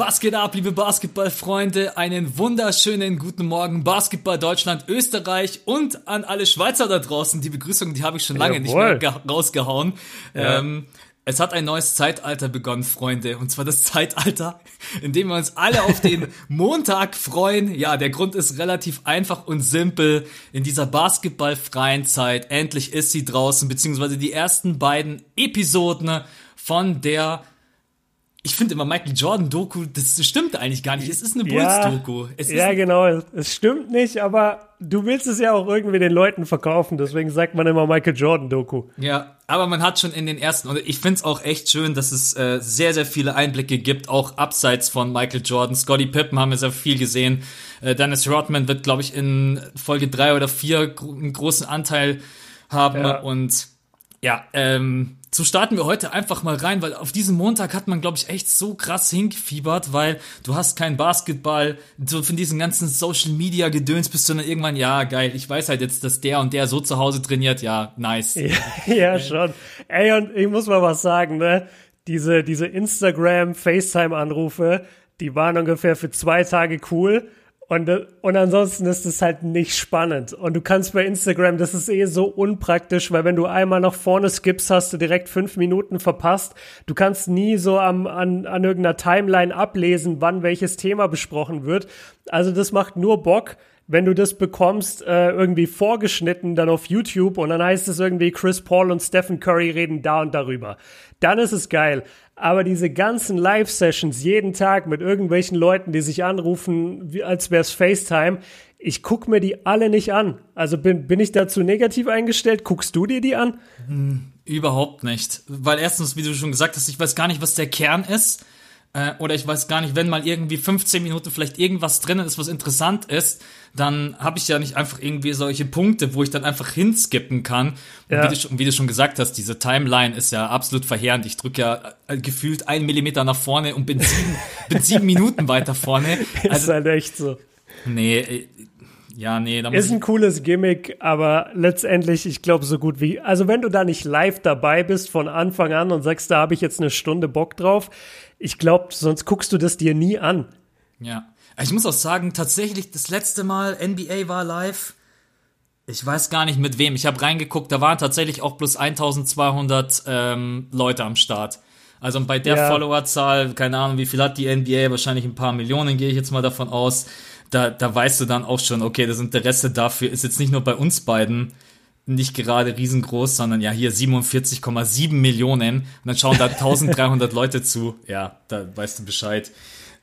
Was geht ab, liebe Basketballfreunde? Einen wunderschönen guten Morgen, Basketball Deutschland, Österreich und an alle Schweizer da draußen. Die Begrüßung, die habe ich schon lange Jawohl. nicht mehr rausgehauen. Ja. Ähm, es hat ein neues Zeitalter begonnen, Freunde. Und zwar das Zeitalter, in dem wir uns alle auf den Montag freuen. Ja, der Grund ist relativ einfach und simpel. In dieser basketballfreien Zeit, endlich ist sie draußen, beziehungsweise die ersten beiden Episoden von der ich finde immer Michael Jordan Doku, das stimmt eigentlich gar nicht. Es ist eine Bulls Doku. Ja, ja, genau. Es stimmt nicht, aber du willst es ja auch irgendwie den Leuten verkaufen. Deswegen sagt man immer Michael Jordan Doku. Ja, aber man hat schon in den ersten, und ich finde es auch echt schön, dass es äh, sehr, sehr viele Einblicke gibt, auch abseits von Michael Jordan. Scotty Pippen haben wir sehr viel gesehen. Äh, Dennis Rodman wird, glaube ich, in Folge drei oder vier einen großen Anteil haben. Ja. Und ja, ähm, so starten wir heute einfach mal rein, weil auf diesen Montag hat man, glaube ich, echt so krass hingefiebert, weil du hast kein Basketball, so von diesen ganzen Social Media Gedöns bist du dann irgendwann, ja, geil, ich weiß halt jetzt, dass der und der so zu Hause trainiert, ja, nice. Ja, ja schon. Ey, und ich muss mal was sagen, ne? Diese, diese Instagram, FaceTime-Anrufe, die waren ungefähr für zwei Tage cool und, und ansonsten ist es halt nicht spannend. Und du kannst bei Instagram, das ist eh so unpraktisch, weil wenn du einmal nach vorne skippst, hast du direkt fünf Minuten verpasst. Du kannst nie so am, an, an irgendeiner Timeline ablesen, wann welches Thema besprochen wird. Also das macht nur Bock, wenn du das bekommst, äh, irgendwie vorgeschnitten dann auf YouTube und dann heißt es irgendwie, Chris Paul und Stephen Curry reden da und darüber. Dann ist es geil. Aber diese ganzen Live-Sessions jeden Tag mit irgendwelchen Leuten, die sich anrufen, als wäre es FaceTime, ich guck mir die alle nicht an. Also bin, bin ich dazu negativ eingestellt? Guckst du dir die an? Hm, überhaupt nicht. Weil erstens, wie du schon gesagt hast, ich weiß gar nicht, was der Kern ist. Äh, oder ich weiß gar nicht, wenn mal irgendwie 15 Minuten vielleicht irgendwas drinnen ist, was interessant ist, dann habe ich ja nicht einfach irgendwie solche Punkte, wo ich dann einfach hinskippen kann. Ja. Und wie du, wie du, schon gesagt hast, diese Timeline ist ja absolut verheerend. Ich drücke ja äh, gefühlt einen Millimeter nach vorne und bin sieben, bin sieben Minuten weiter vorne. Also, ist halt echt so. Nee, äh, ja, nee, da muss Ist ein cooles Gimmick, aber letztendlich, ich glaube, so gut wie. Also, wenn du da nicht live dabei bist von Anfang an und sagst, da habe ich jetzt eine Stunde Bock drauf, ich glaube, sonst guckst du das dir nie an. Ja. Ich muss auch sagen, tatsächlich, das letzte Mal NBA war live. Ich weiß gar nicht mit wem. Ich habe reingeguckt, da waren tatsächlich auch plus 1200 ähm, Leute am Start. Also bei der ja. Followerzahl, keine Ahnung, wie viel hat die NBA, wahrscheinlich ein paar Millionen, gehe ich jetzt mal davon aus. Da, da weißt du dann auch schon, okay, das Interesse dafür ist jetzt nicht nur bei uns beiden nicht gerade riesengroß, sondern ja hier 47,7 Millionen und dann schauen da 1300 Leute zu. Ja, da weißt du Bescheid.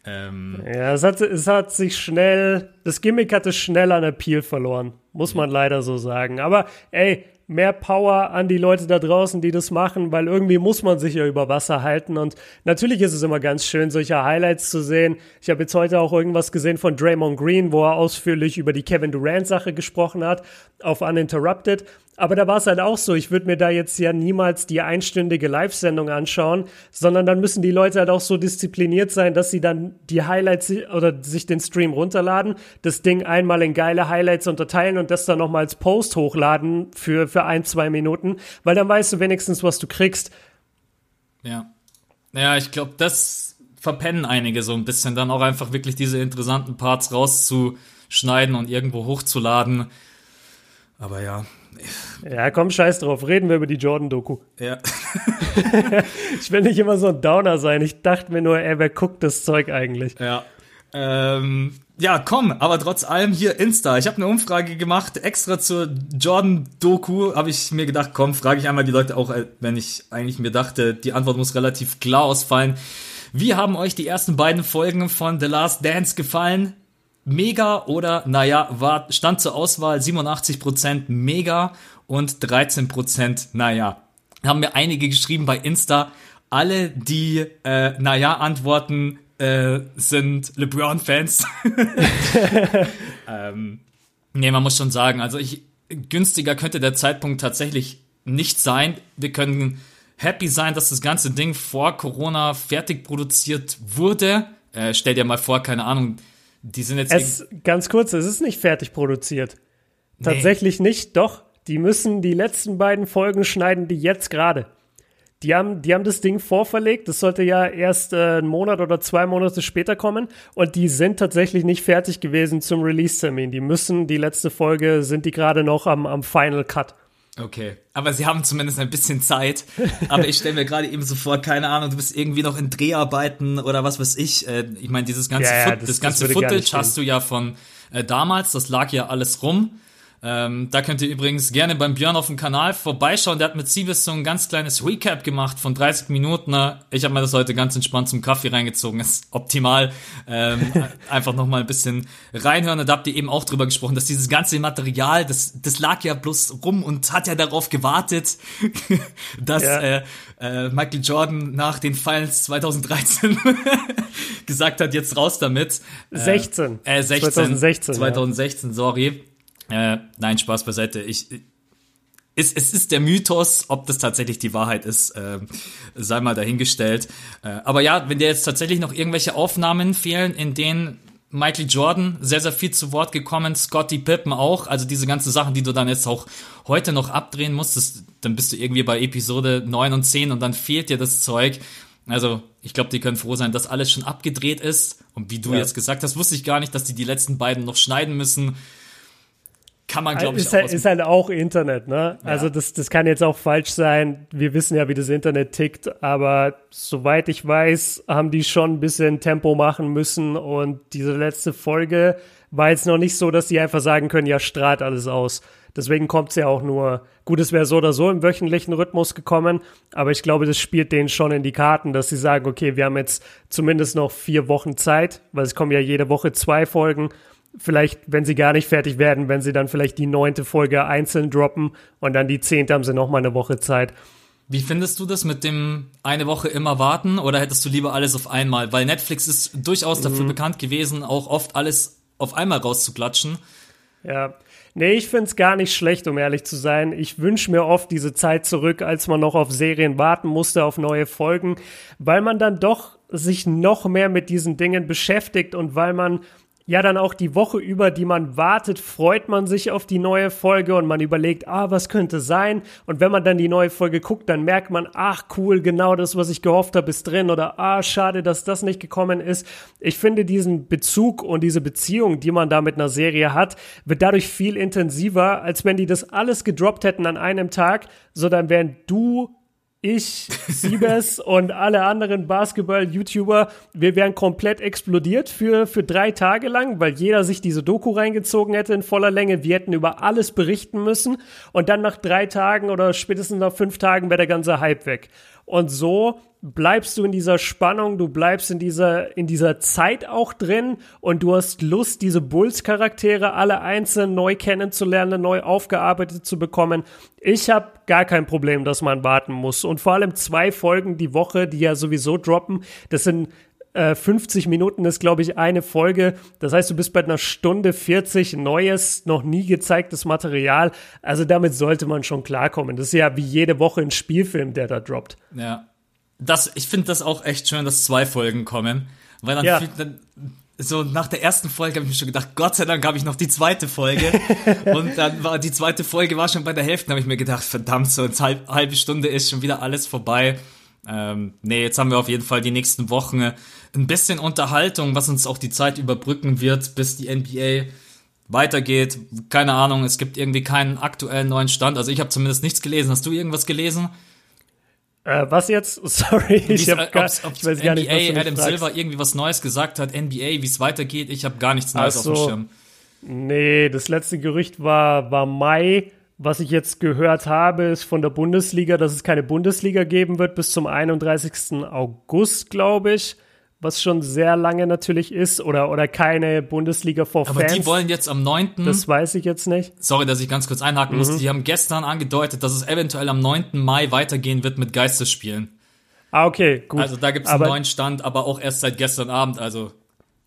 Ähm, ja, es hat, es hat sich schnell, das Gimmick hatte schnell an Appeal verloren, muss man leider so sagen. Aber ey, mehr Power an die Leute da draußen, die das machen, weil irgendwie muss man sich ja über Wasser halten. Und natürlich ist es immer ganz schön, solche Highlights zu sehen. Ich habe jetzt heute auch irgendwas gesehen von Draymond Green, wo er ausführlich über die Kevin Durant-Sache gesprochen hat, auf Uninterrupted. Aber da war es halt auch so, ich würde mir da jetzt ja niemals die einstündige Live-Sendung anschauen, sondern dann müssen die Leute halt auch so diszipliniert sein, dass sie dann die Highlights oder sich den Stream runterladen, das Ding einmal in geile Highlights unterteilen und das dann nochmal als Post hochladen für, für ein, zwei Minuten, weil dann weißt du wenigstens, was du kriegst. Ja. Ja, ich glaube, das verpennen einige so ein bisschen, dann auch einfach wirklich diese interessanten Parts rauszuschneiden und irgendwo hochzuladen. Aber ja, ja, komm, scheiß drauf. Reden wir über die Jordan-Doku. Ja. ich will nicht immer so ein Downer sein. Ich dachte mir nur, ey, wer guckt das Zeug eigentlich? Ja. Ähm, ja, komm, aber trotz allem hier Insta. Ich habe eine Umfrage gemacht, extra zur Jordan-Doku. Habe ich mir gedacht, komm, frage ich einmal die Leute auch, äh, wenn ich eigentlich mir dachte, die Antwort muss relativ klar ausfallen. Wie haben euch die ersten beiden Folgen von The Last Dance gefallen? Mega oder, naja, war, stand zur Auswahl 87% mega und 13% naja. Haben mir einige geschrieben bei Insta, alle, die äh, naja antworten, äh, sind LeBron-Fans. ähm, nee, man muss schon sagen, also ich, günstiger könnte der Zeitpunkt tatsächlich nicht sein. Wir können happy sein, dass das ganze Ding vor Corona fertig produziert wurde. Äh, stell dir mal vor, keine Ahnung, die sind jetzt. Es, ganz kurz, es ist nicht fertig produziert. Tatsächlich nee. nicht, doch. Die müssen die letzten beiden Folgen schneiden, die jetzt gerade. Die haben, die haben das Ding vorverlegt. Das sollte ja erst äh, einen Monat oder zwei Monate später kommen. Und die sind tatsächlich nicht fertig gewesen zum Release-Termin. Die müssen, die letzte Folge sind die gerade noch am, am Final Cut. Okay, aber sie haben zumindest ein bisschen Zeit. Aber ich stelle mir gerade eben so vor, keine Ahnung, du bist irgendwie noch in Dreharbeiten oder was weiß ich. Äh, ich meine, dieses ganze, Ja, ja, das- das, ganze das Footage hast du ja von äh, damals, das lag ja alles rum. Ähm, da könnt ihr übrigens gerne beim Björn auf dem Kanal vorbeischauen. Der hat mit Siebes so ein ganz kleines Recap gemacht von 30 Minuten. Ich habe mir das heute ganz entspannt zum Kaffee reingezogen. ist optimal. Ähm, einfach noch mal ein bisschen reinhören. Und da habt ihr eben auch drüber gesprochen, dass dieses ganze Material, das, das lag ja bloß rum und hat ja darauf gewartet, dass Ja. äh, äh, Michael Jordan nach den Finals 2013 gesagt hat, jetzt raus damit. 16. Äh, 16. 2016. 2016, sorry. Äh, nein, Spaß beiseite. Ich, es, es ist der Mythos, ob das tatsächlich die Wahrheit ist, äh, sei mal dahingestellt. Äh, aber ja, wenn dir jetzt tatsächlich noch irgendwelche Aufnahmen fehlen, in denen Michael Jordan sehr, sehr viel zu Wort gekommen, Scotty Pippen auch, also diese ganzen Sachen, die du dann jetzt auch heute noch abdrehen musstest, dann bist du irgendwie bei Episode 9 und 10 und dann fehlt dir das Zeug. Also, ich glaube, die können froh sein, dass alles schon abgedreht ist. Und wie du Ja. jetzt gesagt hast, wusste ich gar nicht, dass die die letzten beiden noch schneiden müssen. Kann man, glaube ich, ist, halt, aus- ist halt auch Internet, ne? Also das, das kann jetzt auch falsch sein. Wir wissen ja, wie das Internet tickt, aber soweit ich weiß, haben die schon ein bisschen Tempo machen müssen und diese letzte Folge war jetzt noch nicht so, dass die einfach sagen können, ja, strahlt alles aus. Deswegen kommt's ja auch nur, gut, es wäre so oder so im wöchentlichen Rhythmus gekommen, aber ich glaube, das spielt denen schon in die Karten, dass sie sagen, okay, wir haben jetzt zumindest noch vier Wochen Zeit, weil es kommen ja jede Woche zwei Folgen vielleicht, wenn sie gar nicht fertig werden, wenn sie dann vielleicht die neunte Folge einzeln droppen und dann die zehnte haben sie noch mal eine Woche Zeit. Wie findest du das mit dem eine Woche immer warten oder hättest du lieber alles auf einmal? Weil Netflix ist durchaus dafür Mhm. bekannt gewesen, auch oft alles auf einmal rauszuklatschen. Ja. Nee, ich find's gar nicht schlecht, um ehrlich zu sein. Ich wünsch mir oft diese Zeit zurück, als man noch auf Serien warten musste, auf neue Folgen, weil man dann doch sich noch mehr mit diesen Dingen beschäftigt und weil man ja dann auch die Woche über, die man wartet, freut man sich auf die neue Folge und man überlegt, ah, was könnte sein? Und wenn man dann die neue Folge guckt, dann merkt man, ach cool, genau das, was ich gehofft habe, ist drin oder ah, schade, dass das nicht gekommen ist. Ich finde diesen Bezug und diese Beziehung, die man da mit einer Serie hat, wird dadurch viel intensiver, als wenn die das alles gedroppt hätten an einem Tag, so dann wären du ich, Siebes und alle anderen Basketball-YouTuber, wir wären komplett explodiert für, für drei Tage lang, weil jeder sich diese Doku reingezogen hätte in voller Länge. Wir hätten über alles berichten müssen und dann nach drei Tagen oder spätestens nach fünf Tagen wäre der ganze Hype weg. Und so bleibst du in dieser Spannung, du bleibst in dieser, in dieser Zeit auch drin und du hast Lust, diese Bulls-Charaktere alle einzeln neu kennenzulernen, neu aufgearbeitet zu bekommen. Ich habe gar kein Problem, dass man warten muss. Und vor allem zwei Folgen die Woche, die ja sowieso droppen, das sind äh, 50 Minuten ist, glaube ich, eine Folge. Das heißt, du bist bei einer Stunde 40 neues, noch nie gezeigtes Material. Also damit sollte man schon klarkommen. Das ist ja wie jede Woche ein Spielfilm, der da droppt. Ja. Das, ich finde das auch echt schön, dass zwei Folgen kommen. Weil dann, Ja. dann so nach der ersten Folge habe ich mir schon gedacht, Gott sei Dank habe ich noch die zweite Folge. und dann war die zweite Folge war schon bei der Hälfte, habe ich mir gedacht, verdammt, so eine halb, halbe Stunde ist schon wieder alles vorbei. Ähm, nee, jetzt haben wir auf jeden Fall die nächsten Wochen ein bisschen Unterhaltung, was uns auch die Zeit überbrücken wird, bis die NBA weitergeht. Keine Ahnung, es gibt irgendwie keinen aktuellen neuen Stand. Also ich habe zumindest nichts gelesen. Hast du irgendwas gelesen? Äh, was jetzt? Sorry, ich, hab gar, ob's- ob's ich weiß gar nicht, was du NBA, mich Adam fragst. Silver irgendwie was Neues gesagt hat, NBA, wie es weitergeht. Ich habe gar nichts Neues Ach auf dem so. Schirm. Nee, das letzte Gerücht war, war Mai. Was ich jetzt gehört habe, ist von der Bundesliga, dass es keine Bundesliga geben wird bis zum 31. August, glaube ich. Was schon sehr lange natürlich ist. Oder, oder keine Bundesliga for Aber Fans. die wollen jetzt am 9. das weiß ich jetzt nicht. sorry, dass ich ganz kurz einhaken Mhm. muss, die haben gestern angedeutet, dass es eventuell am 9. Mai weitergehen wird mit Geisterspielen. Ah, okay, gut. Also da gibt es einen neuen Stand, aber auch erst seit gestern Abend. Also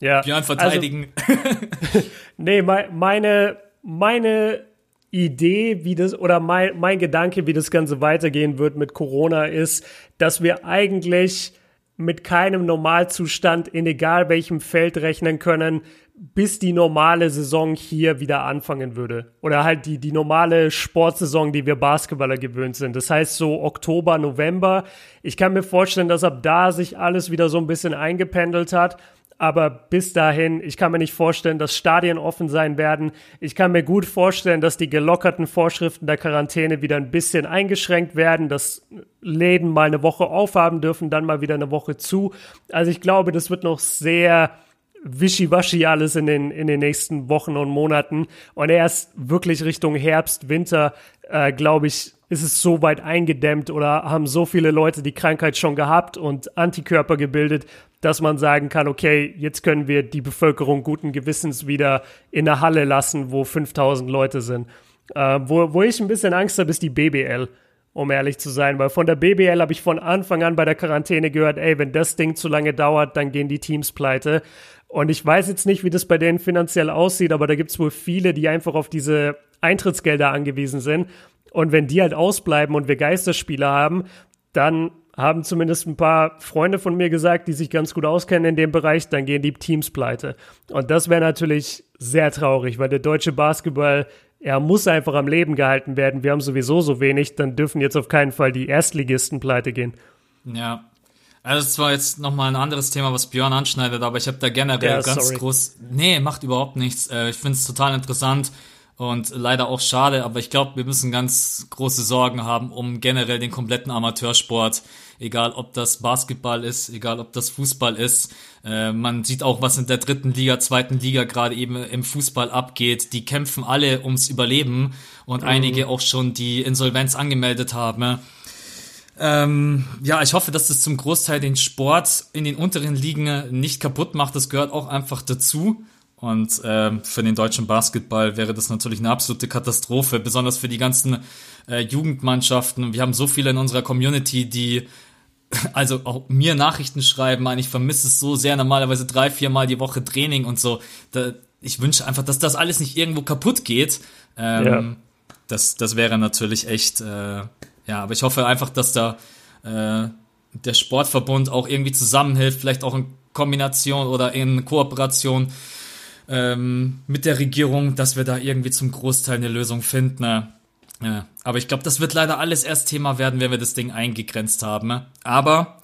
ja, Björn also, verteidigen. Nee, mei- meine, meine Idee, wie das, oder mein, mein Gedanke, wie das Ganze weitergehen wird mit Corona, ist, dass wir eigentlich mit keinem Normalzustand in egal welchem Feld rechnen können, bis die normale Saison hier wieder anfangen würde. Oder halt die, die normale Sportsaison, die wir Basketballer gewöhnt sind. Das heißt so Oktober, November. Ich kann mir vorstellen, dass ab da sich alles wieder so ein bisschen eingependelt hat. Aber bis dahin, ich kann mir nicht vorstellen, dass Stadien offen sein werden. Ich kann mir gut vorstellen, dass die gelockerten Vorschriften der Quarantäne wieder ein bisschen eingeschränkt werden, dass Läden mal eine Woche aufhaben dürfen, dann mal wieder eine Woche zu. Also ich glaube, das wird noch sehr wischiwaschi alles in den, in den nächsten Wochen und Monaten. Und erst wirklich Richtung Herbst, Winter, äh, glaube ich, ist es so weit eingedämmt oder haben so viele Leute die Krankheit schon gehabt und Antikörper gebildet, dass man sagen kann, okay, jetzt können wir die Bevölkerung guten Gewissens wieder in der Halle lassen, wo 5000 Leute sind. Äh, wo, wo ich ein bisschen Angst habe, ist die BBL um ehrlich zu sein, weil von der BBL habe ich von Anfang an bei der Quarantäne gehört, ey, wenn das Ding zu lange dauert, dann gehen die Teams pleite. Und ich weiß jetzt nicht, wie das bei denen finanziell aussieht, aber da gibt es wohl viele, die einfach auf diese Eintrittsgelder angewiesen sind. Und wenn die halt ausbleiben und wir Geisterspiele haben, dann haben zumindest ein paar Freunde von mir gesagt, die sich ganz gut auskennen in dem Bereich, dann gehen die Teams pleite. Und das wäre natürlich sehr traurig, weil der deutsche Basketball er muss einfach am Leben gehalten werden. Wir haben sowieso so wenig, dann dürfen jetzt auf keinen Fall die Erstligisten pleite gehen. Ja. Also es war jetzt nochmal ein anderes Thema, was Björn anschneidet, aber ich habe da generell ja, ganz sorry. groß. Nee, macht überhaupt nichts. Äh, ich finde es total interessant und leider auch schade, aber ich glaube, wir müssen ganz große Sorgen haben um generell den kompletten Amateursport egal ob das Basketball ist, egal ob das Fußball ist. Äh, man sieht auch, was in der dritten Liga, zweiten Liga gerade eben im Fußball abgeht. Die kämpfen alle ums Überleben und mhm. einige auch schon die Insolvenz angemeldet haben. Ähm, ja, ich hoffe, dass das zum Großteil den Sport in den unteren Ligen nicht kaputt macht. Das gehört auch einfach dazu. Und ähm, für den deutschen Basketball wäre das natürlich eine absolute Katastrophe, besonders für die ganzen äh, Jugendmannschaften. Wir haben so viele in unserer Community, die also auch mir Nachrichten schreiben, man, ich vermisse es so sehr, normalerweise drei, viermal die Woche Training und so. Da, ich wünsche einfach, dass das alles nicht irgendwo kaputt geht. Ähm, ja. das, das wäre natürlich echt, äh, ja, aber ich hoffe einfach, dass da äh, der Sportverbund auch irgendwie zusammenhilft, vielleicht auch in Kombination oder in Kooperation ähm, mit der Regierung, dass wir da irgendwie zum Großteil eine Lösung finden. Ne? Ja, aber ich glaube, das wird leider alles erst Thema werden, wenn wir das Ding eingegrenzt haben. Aber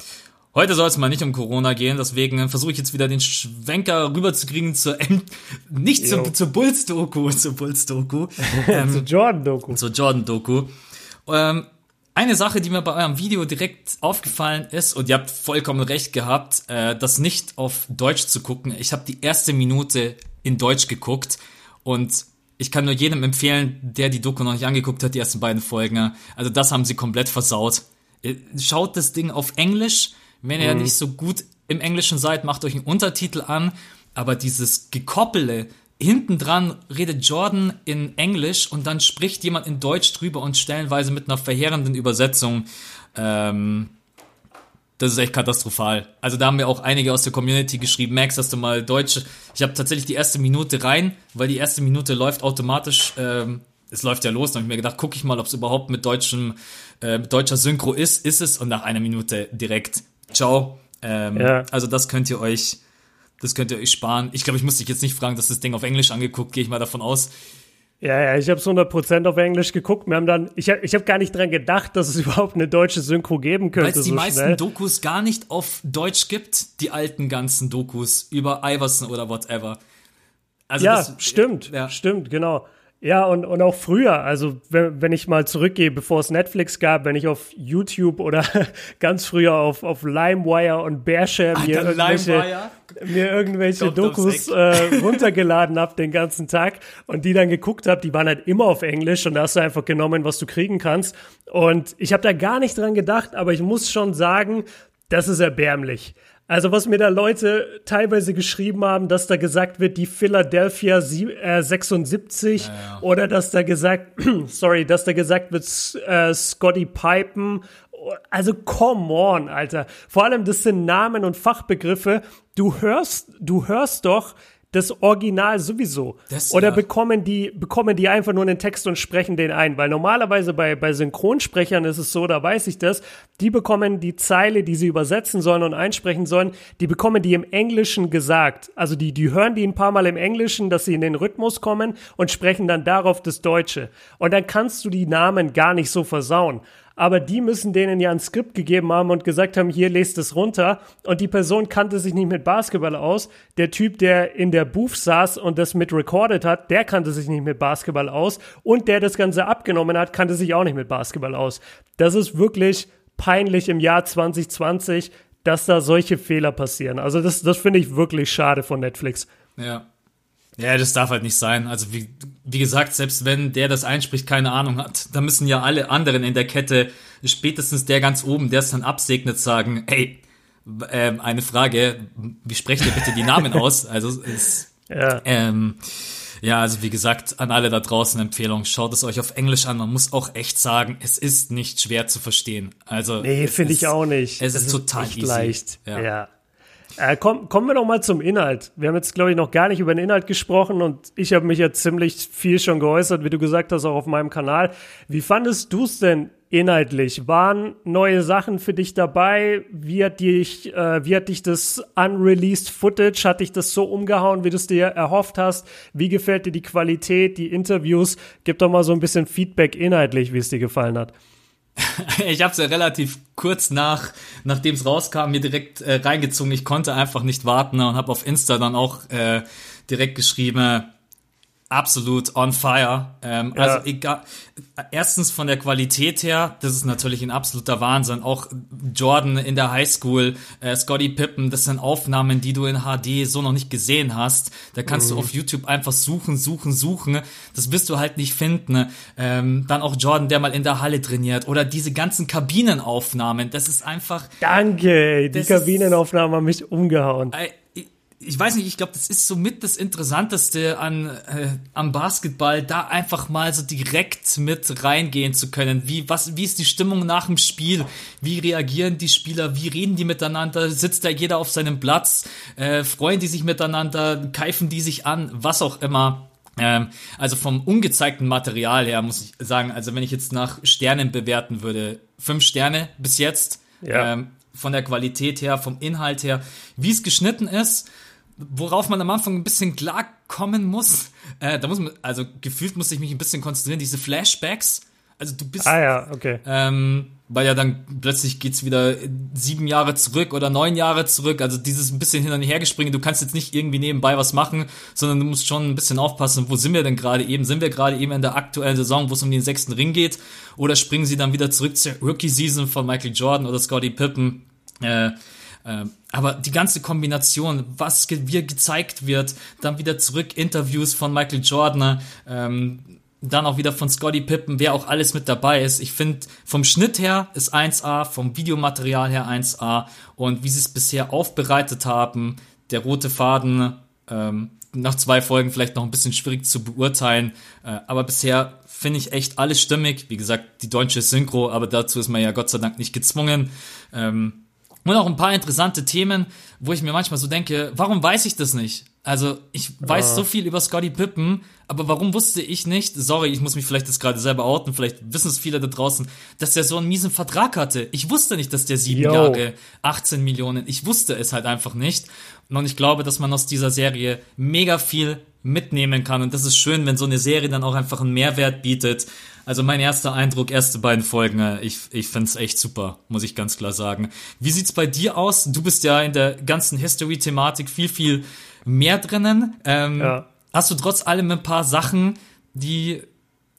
heute soll es mal nicht um Corona gehen, deswegen versuche ich jetzt wieder den Schwenker rüberzukriegen zur M nicht zur, zur Bulls-Doku, zur Bulls-Doku. ähm, zur Jordan-Doku. Zur Jordan-Doku. Ähm, eine Sache, die mir bei eurem Video direkt aufgefallen ist, und ihr habt vollkommen recht gehabt, äh, das nicht auf Deutsch zu gucken. Ich habe die erste Minute in Deutsch geguckt und ich kann nur jedem empfehlen, der die Doku noch nicht angeguckt hat, die ersten beiden Folgen. Also das haben sie komplett versaut. Äh, schaut das Ding auf Englisch. Wenn ihr mhm. nicht so gut im Englischen seid, macht euch einen Untertitel an. Aber dieses Gekoppele, hinten dran redet Jordan in Englisch und dann spricht jemand in Deutsch drüber und stellenweise mit einer verheerenden Übersetzung. Ähm, das ist echt katastrophal. Also da haben wir auch einige aus der Community geschrieben, Max, hast du mal Deutsch. Ich habe tatsächlich die erste Minute rein, weil die erste Minute läuft automatisch. Ähm, es läuft ja los. Dann habe ich mir gedacht, gucke ich mal, ob es überhaupt mit deutschem, äh, mit deutscher Synchro ist. Ist es? Und nach einer Minute direkt. Ciao. Ähm, ja. Also das könnt ihr euch, das könnt ihr euch sparen. Ich glaube, ich muss dich jetzt nicht fragen, dass das Ding auf Englisch angeguckt. Gehe ich mal davon aus. Ja, ja, ich habe es 100% auf Englisch geguckt. Wir haben dann, ich habe ich hab gar nicht dran gedacht, dass es überhaupt eine deutsche Synchro geben könnte. Weil es die so meisten schnell. Dokus gar nicht auf Deutsch gibt, die alten ganzen Dokus über Iverson oder whatever. Also ja, das, stimmt, ja. stimmt, genau. Ja, und, und auch früher, also wenn, wenn ich mal zurückgehe, bevor es Netflix gab, wenn ich auf YouTube oder ganz früher auf, auf LimeWire und Bearshare mir irgendwelche, mir irgendwelche Dokus äh, runtergeladen habe den ganzen Tag und die dann geguckt habe, die waren halt immer auf Englisch und da hast du einfach genommen, was du kriegen kannst. Und ich habe da gar nicht dran gedacht, aber ich muss schon sagen, das ist erbärmlich. Also was mir da Leute teilweise geschrieben haben, dass da gesagt wird, die Philadelphia 76 ja, ja. oder dass da gesagt, sorry, dass da gesagt wird, äh, Scotty Pipen. Also come on, Alter. Vor allem das sind Namen und Fachbegriffe. Du hörst, du hörst doch das Original sowieso. Das, Oder ja. bekommen die, bekommen die einfach nur einen Text und sprechen den ein? Weil normalerweise bei, bei Synchronsprechern ist es so, da weiß ich das, die bekommen die Zeile, die sie übersetzen sollen und einsprechen sollen, die bekommen die im Englischen gesagt. Also die, die hören die ein paar Mal im Englischen, dass sie in den Rhythmus kommen und sprechen dann darauf das Deutsche. Und dann kannst du die Namen gar nicht so versauen aber die müssen denen ja ein Skript gegeben haben und gesagt haben, hier lest es runter. Und die Person kannte sich nicht mit Basketball aus. Der Typ, der in der Booth saß und das mit recorded hat, der kannte sich nicht mit Basketball aus. Und der das Ganze abgenommen hat, kannte sich auch nicht mit Basketball aus. Das ist wirklich peinlich im Jahr 2020, dass da solche Fehler passieren. Also das, das finde ich wirklich schade von Netflix. Ja. Ja, das darf halt nicht sein. Also wie, wie gesagt, selbst wenn der das einspricht, keine Ahnung hat, da müssen ja alle anderen in der Kette, spätestens der ganz oben, der es dann absegnet, sagen, ey, ähm, eine Frage, wie sprecht ihr bitte die Namen aus? Also es, Ja. ähm, ja, also wie gesagt, an alle da draußen Empfehlung, schaut es euch auf Englisch an. Man muss auch echt sagen, es ist nicht schwer zu verstehen. Also Nee, es finde ist- ich auch nicht. Es ist Das total easy. leicht. Ja. Ja. Äh, komm, kommen wir doch mal zum Inhalt. Wir haben jetzt, glaube ich, noch gar nicht über den Inhalt gesprochen und ich habe mich ja ziemlich viel schon geäußert, wie du gesagt hast, auch auf meinem Kanal. Wie fandest du es denn inhaltlich? Waren neue Sachen für dich dabei? Wie hat dich, äh, wie hat dich das unreleased Footage, hat dich das so umgehauen, wie du es dir erhofft hast? Wie gefällt dir die Qualität, die Interviews? Gib doch mal so ein bisschen Feedback inhaltlich, wie es dir gefallen hat. Ich habe es ja relativ kurz nach, nachdem es rauskam, mir direkt äh, reingezogen. Ich konnte einfach nicht warten und habe auf Insta dann auch äh, direkt geschrieben, absolut on fire. Ähm, Ja. Also egal. Erstens von der Qualität her, das ist natürlich ein absoluter Wahnsinn. Auch Jordan in der Highschool, äh, Scotty Pippen, das sind Aufnahmen, die du in HD so noch nicht gesehen hast. Da kannst du auf YouTube einfach suchen, suchen, suchen. Das wirst du halt nicht finden. Ähm, dann auch Jordan, der mal in der Halle trainiert oder diese ganzen Kabinenaufnahmen. Das ist einfach Danke, die Kabinenaufnahmen haben mich umgehauen. Ey, ich- weiß nicht, ich glaube, das ist somit das Interessanteste an äh, am Basketball, da einfach mal so direkt mit reingehen zu können. Wie was wie ist die Stimmung nach dem Spiel? Wie reagieren die Spieler? Wie reden die miteinander? Sitzt da jeder auf seinem Platz? Äh, freuen die sich miteinander? Keifen die sich an? Was auch immer. Ähm, also vom ungezeigten Material her muss ich sagen, also wenn ich jetzt nach Sternen bewerten würde, fünf Sterne bis jetzt. Ja. Ähm, von der Qualität her, vom Inhalt her, wie es geschnitten ist, worauf man am Anfang ein bisschen klarkommen muss. Äh, da muss man, also gefühlt muss ich mich ein bisschen konzentrieren, diese Flashbacks. Also du bist, Ah ja, okay. ähm, weil ja dann plötzlich geht's wieder sieben Jahre zurück oder neun Jahre zurück. Also dieses ein bisschen hin und her gespringen. Du kannst jetzt nicht irgendwie nebenbei was machen, sondern du musst schon ein bisschen aufpassen, wo sind wir denn gerade eben? Sind wir gerade eben in der aktuellen Saison, wo es um den sechsten Ring geht? Oder springen sie dann wieder zurück zur Rookie-Season von Michael Jordan oder Scottie Pippen? Äh, aber die ganze Kombination, was ge wie gezeigt wird, dann wieder zurück Interviews von Michael Jordan, ähm, dann auch wieder von Scottie Pippen, wer auch alles mit dabei ist. Ich finde, vom Schnitt her ist 1A, vom Videomaterial her 1A und wie sie es bisher aufbereitet haben, der rote Faden, ähm, nach zwei Folgen vielleicht noch ein bisschen schwierig zu beurteilen, äh, aber bisher finde ich echt alles stimmig. Wie gesagt, die deutsche Synchro, aber dazu ist man ja Gott sei Dank nicht gezwungen. Ähm, und auch ein paar interessante Themen, wo ich mir manchmal so denke, warum weiß ich das nicht? Also ich weiß so viel über Scotty Pippen, aber warum wusste ich nicht, sorry, ich muss mich vielleicht jetzt gerade selber outen, vielleicht wissen es viele da draußen, dass der so einen miesen Vertrag hatte. Ich wusste nicht, dass der sieben Yo. Jahre, 18 Millionen, ich wusste es halt einfach nicht. Und ich glaube, dass man aus dieser Serie mega viel mitnehmen kann. Und das ist schön, wenn so eine Serie dann auch einfach einen Mehrwert bietet. Also mein erster Eindruck, erste beiden Folgen, äh, ich, ich find's echt super, muss ich ganz klar sagen. Wie sieht's bei dir aus? Du bist ja in der ganzen History-Thematik viel, viel mehr drinnen. Ähm, Ja. Hast du trotz allem ein paar Sachen, die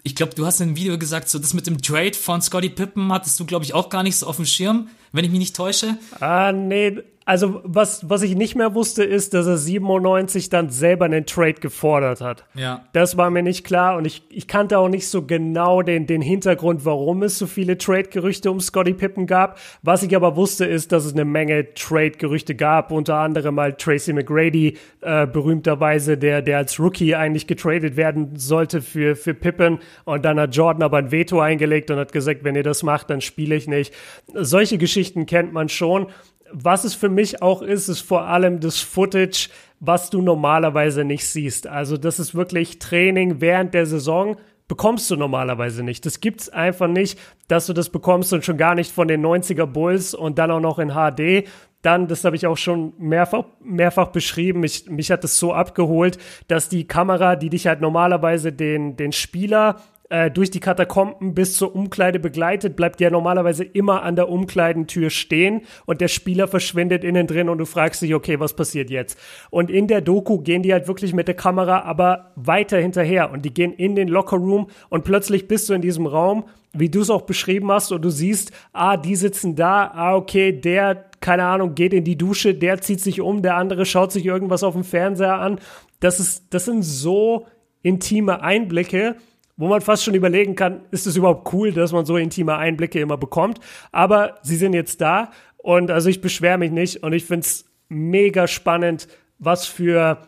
ich glaube, du hast in einem Video gesagt, so das mit dem Trade von Scotty Pippen hattest du, glaube ich, auch gar nicht so auf dem Schirm, wenn ich mich nicht täusche. Ah, nee. Also, was, was ich nicht mehr wusste, ist, dass er 97 dann selber einen Trade gefordert hat. Ja. Das war mir nicht klar und ich, ich kannte auch nicht so genau den, den Hintergrund, warum es so viele Trade-Gerüchte um Scotty Pippen gab. Was ich aber wusste, ist, dass es eine Menge Trade-Gerüchte gab, unter anderem mal Tracy McGrady, äh, berühmterweise, der, der als Rookie eigentlich getradet werden sollte für, für Pippen und dann hat Jordan aber ein Veto eingelegt und hat gesagt, wenn ihr das macht, dann spiele ich nicht. Solche Geschichten kennt man schon. Was es für mich auch ist, ist vor allem das Footage, was du normalerweise nicht siehst. Also das ist wirklich Training während der Saison bekommst du normalerweise nicht. Das gibt's einfach nicht, dass du das bekommst und schon gar nicht von den 90er Bulls und dann auch noch in HD. Dann, das habe ich auch schon mehrfach, mehrfach beschrieben, mich, mich hat es so abgeholt, dass die Kamera, die dich halt normalerweise den, den Spieler äh, durch die Katakomben bis zur Umkleide begleitet, bleibt ja normalerweise immer an der Umkleidentür stehen und der Spieler verschwindet innen drin und du fragst dich, okay, was passiert jetzt? Und in der Doku gehen die halt wirklich mit der Kamera aber weiter hinterher und die gehen in den Lockerroom und plötzlich bist du in diesem Raum, wie du es auch beschrieben hast und du siehst, ah, die sitzen da, ah, okay, der, keine Ahnung, geht in die Dusche, der zieht sich um, der andere schaut sich irgendwas auf dem Fernseher an. Das ist, das sind so intime Einblicke, wo man fast schon überlegen kann, ist es überhaupt cool, dass man so intime Einblicke immer bekommt. Aber sie sind jetzt da und also ich beschwere mich nicht und ich finde es mega spannend, was für,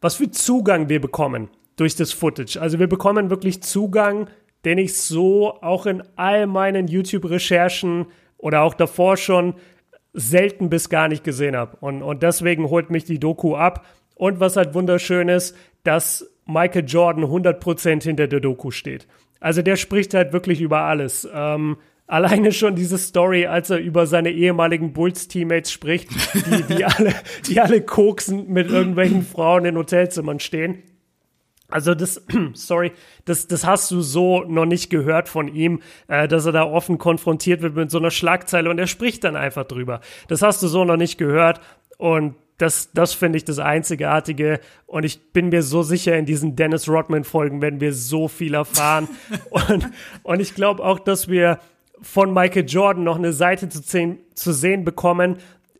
was für Zugang wir bekommen durch das Footage. Also wir bekommen wirklich Zugang, den ich so auch in all meinen YouTube-Recherchen oder auch davor schon selten bis gar nicht gesehen habe. Und, und deswegen holt mich die Doku ab. Und was halt wunderschön ist, dass Michael Jordan 100% hinter der Doku steht. Also der spricht halt wirklich über alles. Ähm, alleine schon diese Story, als er über seine ehemaligen Bulls-Teammates spricht, die, die, alle, die alle koksen mit irgendwelchen Frauen in Hotelzimmern stehen. Also das, sorry, das, das hast du so noch nicht gehört von ihm, äh, dass er da offen konfrontiert wird mit so einer Schlagzeile und er spricht dann einfach drüber. Das hast du so noch nicht gehört und das, das finde ich das Einzigartige. Und ich bin mir so sicher, in diesen Dennis Rodman-Folgen werden wir so viel erfahren. und, und ich glaube auch, dass wir von Michael Jordan noch eine Seite zu, sehen, zu sehen bekommen,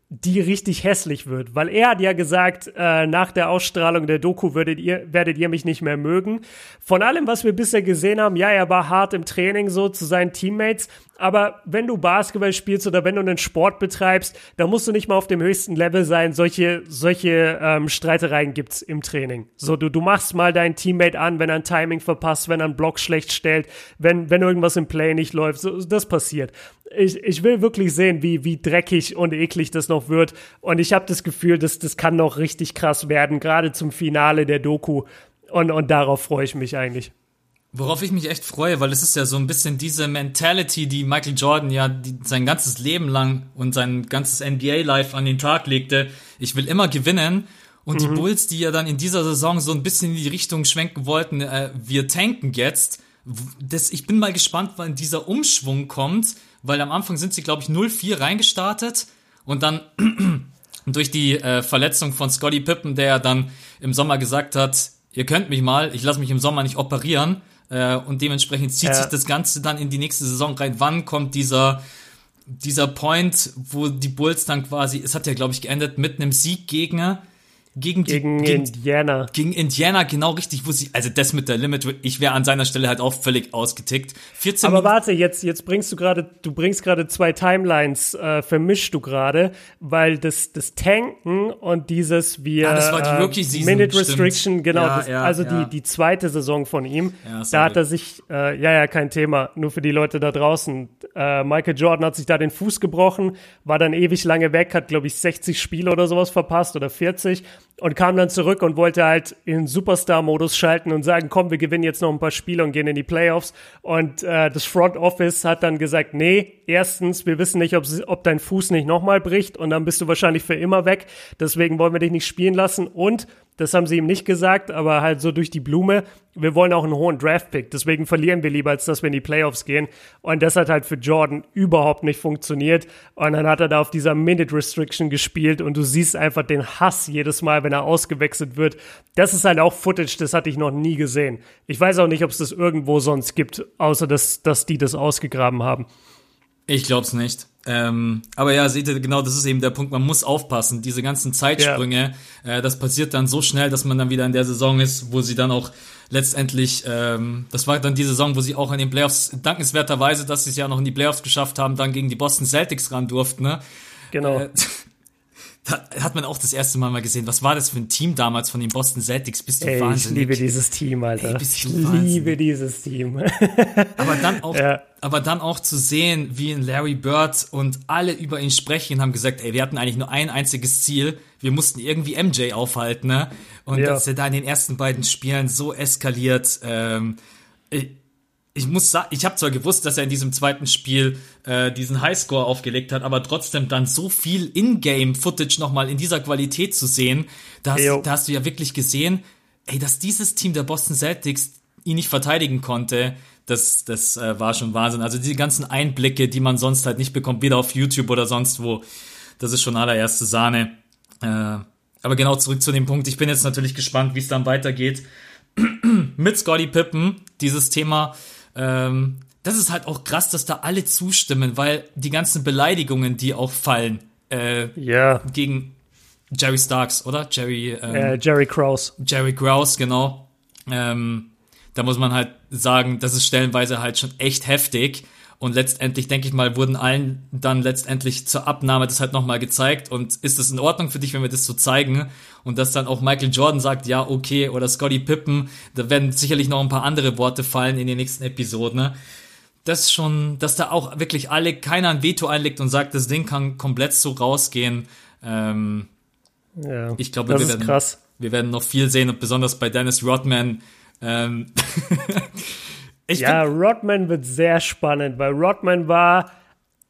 die richtig hässlich wird, weil er hat ja gesagt, äh, nach der Ausstrahlung der Doku würdet ihr, werdet ihr mich nicht mehr mögen. Von allem, was wir bisher gesehen haben, ja, er war hart im Training so zu seinen Teammates, aber wenn du Basketball spielst oder wenn du einen Sport betreibst, da musst du nicht mal auf dem höchsten Level sein. Solche, solche ähm, Streitereien gibt's im Training. So, du, du machst mal deinen Teammate an, wenn er ein Timing verpasst, wenn er einen Block schlecht stellt, wenn, wenn irgendwas im Play nicht läuft. So, das passiert. Ich, ich will wirklich sehen, wie, wie dreckig und eklig das noch wird. Und ich habe das Gefühl, dass das kann noch richtig krass werden, gerade zum Finale der Doku. Und, und darauf freue ich mich eigentlich. Worauf ich mich echt freue, weil es ist ja so ein bisschen diese Mentality, die Michael Jordan ja die, sein ganzes Leben lang und sein ganzes NBA-Life an den Tag legte. Ich will immer gewinnen. Und mhm. die Bulls, die ja dann in dieser Saison so ein bisschen in die Richtung schwenken wollten, äh, wir tanken jetzt. Das, ich bin mal gespannt, wann dieser Umschwung kommt, weil am Anfang sind sie, glaube ich, 0-4 reingestartet und dann durch die äh, Verletzung von Scotty Pippen, der dann im Sommer gesagt hat, ihr könnt mich mal, ich lasse mich im Sommer nicht operieren, äh, und dementsprechend zieht ja. sich das Ganze dann in die nächste Saison rein. Wann kommt dieser, dieser Point, wo die Bulls dann quasi, es hat ja, glaube ich, geendet mit einem Sieg gegen gegen, gegen die, Indiana. Gegen Indiana, genau richtig, wo sie, also das mit der Limit, ich wäre an seiner Stelle halt auch völlig ausgetickt. 14 Aber warte, jetzt, jetzt bringst du gerade, du bringst gerade zwei Timelines, äh, vermischst du gerade, weil das, das Tanken und dieses wir, ah, das war die Rookie Season, Minute Restriction, stimmt. genau, ja, das, ja, also ja. die, die zweite Saison von ihm, da hat er sich, äh, ja, ja, kein Thema, nur für die Leute da draußen. Äh, Michael Jordan hat sich da den Fuß gebrochen, war dann ewig lange weg, hat, glaube ich, 60 Spiele oder sowas verpasst oder 40 und kam dann zurück und wollte halt in Superstar-Modus schalten und sagen, komm, wir gewinnen jetzt noch ein paar Spiele und gehen in die Playoffs. Und äh, das Front Office hat dann gesagt, nee, erstens, wir wissen nicht, ob, ob dein Fuß nicht nochmal bricht und dann bist du wahrscheinlich für immer weg. Deswegen wollen wir dich nicht spielen lassen. Und das haben sie ihm nicht gesagt, aber halt so durch die Blume. Wir wollen auch einen hohen Draft-Pick. Deswegen verlieren wir lieber, als dass wir in die Playoffs gehen. Und das hat halt für Jordan überhaupt nicht funktioniert. Und dann hat er da auf dieser Minute Restriction gespielt und du siehst einfach den Hass jedes Mal, wenn er ausgewechselt wird. Das ist halt auch Footage, das hatte ich noch nie gesehen. Ich weiß auch nicht, ob es das irgendwo sonst gibt, außer dass, dass die das ausgegraben haben. Ich glaub's nicht. Ähm, aber ja, seht ihr, genau, das ist eben der Punkt, man muss aufpassen. Diese ganzen Zeitsprünge, ja. äh, das passiert dann so schnell, dass man dann wieder in der Saison ist, wo sie dann auch letztendlich, ähm, das war dann die Saison, wo sie auch in den Playoffs, dankenswerterweise, dass sie es ja noch in die Playoffs geschafft haben, dann gegen die Boston Celtics ran durften, ne? Genau. Äh, da hat man auch das erste Mal mal gesehen, was war das für ein Team damals von den Boston Celtics? Bist du Ey, wahnsinnig? Ich liebe dieses Team, Alter. Ey, ich liebe dieses Team. aber dann auch, ja. Aber dann auch zu sehen, wie Larry Bird und alle über ihn sprechen, haben gesagt, ey, wir hatten eigentlich nur ein einziges Ziel. wir mussten irgendwie MJ aufhalten, ne? Und Ja. dass er da in den ersten beiden Spielen so eskaliert, ähm, ich, ich muss sagen, ich habe zwar gewusst, dass er in diesem zweiten Spiel äh, diesen Highscore aufgelegt hat, aber trotzdem dann so viel Ingame-Footage nochmal in dieser Qualität zu sehen, da hast, da hast du ja wirklich gesehen, ey, dass dieses Team der Boston Celtics ihn nicht verteidigen konnte, das, das äh, war schon Wahnsinn. Also die ganzen Einblicke, die man sonst halt nicht bekommt, weder auf YouTube oder sonst wo, das ist schon allererste Sahne. Äh, aber genau zurück zu dem Punkt. Ich bin jetzt natürlich gespannt, wie es dann weitergeht mit Scotty Pippen. Dieses Thema, ähm, das ist halt auch krass, dass da alle zustimmen, weil die ganzen Beleidigungen, die auch fallen äh, Ja, gegen Jerry Starks, oder? Jerry, ähm, äh, Jerry Krause. Jerry Grouse, genau. Ähm, da muss man halt sagen, das ist stellenweise halt schon echt heftig. Und letztendlich, denke ich mal, wurden allen dann letztendlich zur Abnahme das halt nochmal gezeigt. Und ist es in Ordnung für dich, wenn wir das so zeigen? Und dass dann auch Michael Jordan sagt, ja, okay, oder Scotty Pippen, da werden sicherlich noch ein paar andere Worte fallen in den nächsten Episoden. Ne? Das schon, dass da auch wirklich alle, keiner ein Veto einlegt und sagt, das Ding kann komplett so rausgehen. Ähm, Ja, ich glaube, das wir ist werden, krass. wir werden noch viel sehen und besonders bei Dennis Rodman. Ähm, Ja, Rodman wird sehr spannend, weil Rodman war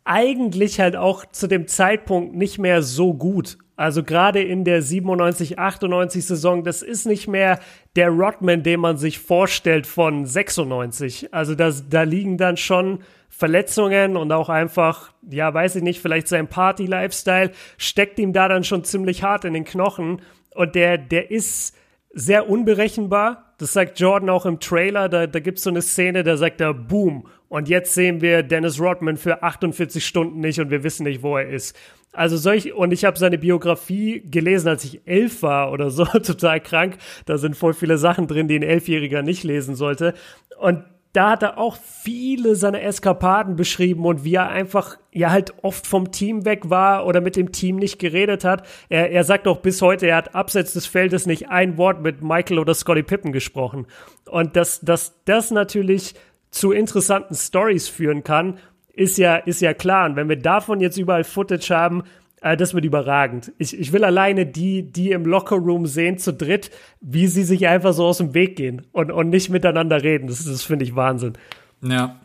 eigentlich halt auch zu dem Zeitpunkt nicht mehr so gut. Also gerade in der 97, 98 Saison, das ist nicht mehr der Rodman, den man sich vorstellt von 96. Also das, da liegen dann schon Verletzungen und auch einfach, ja, weiß ich nicht, vielleicht sein Party-Lifestyle steckt ihm da dann schon ziemlich hart in den Knochen. Und der, der ist sehr unberechenbar. Das sagt Jordan auch im Trailer. Da, da gibt es so eine Szene, da sagt er Boom. Und jetzt sehen wir Dennis Rodman für 48 Stunden nicht und wir wissen nicht, wo er ist. Also solch, und ich habe seine Biografie gelesen, als ich elf war oder so, total krank. Da sind voll viele Sachen drin, die ein Elfjähriger nicht lesen sollte. Und da hat er auch viele seiner Eskapaden beschrieben und wie er einfach ja halt oft vom Team weg war oder mit dem Team nicht geredet hat. Er, er sagt auch bis heute, er hat abseits des Feldes nicht ein Wort mit Michael oder Scotty Pippen gesprochen. Und dass, dass das natürlich zu interessanten Stories führen kann, ist ja, ist ja klar. Und wenn wir davon jetzt überall Footage haben, das wird überragend. Ich, ich will alleine die, die im Lockerroom sehen, zu dritt, wie sie sich einfach so aus dem Weg gehen und, und nicht miteinander reden. Das, das finde ich Wahnsinn. ja.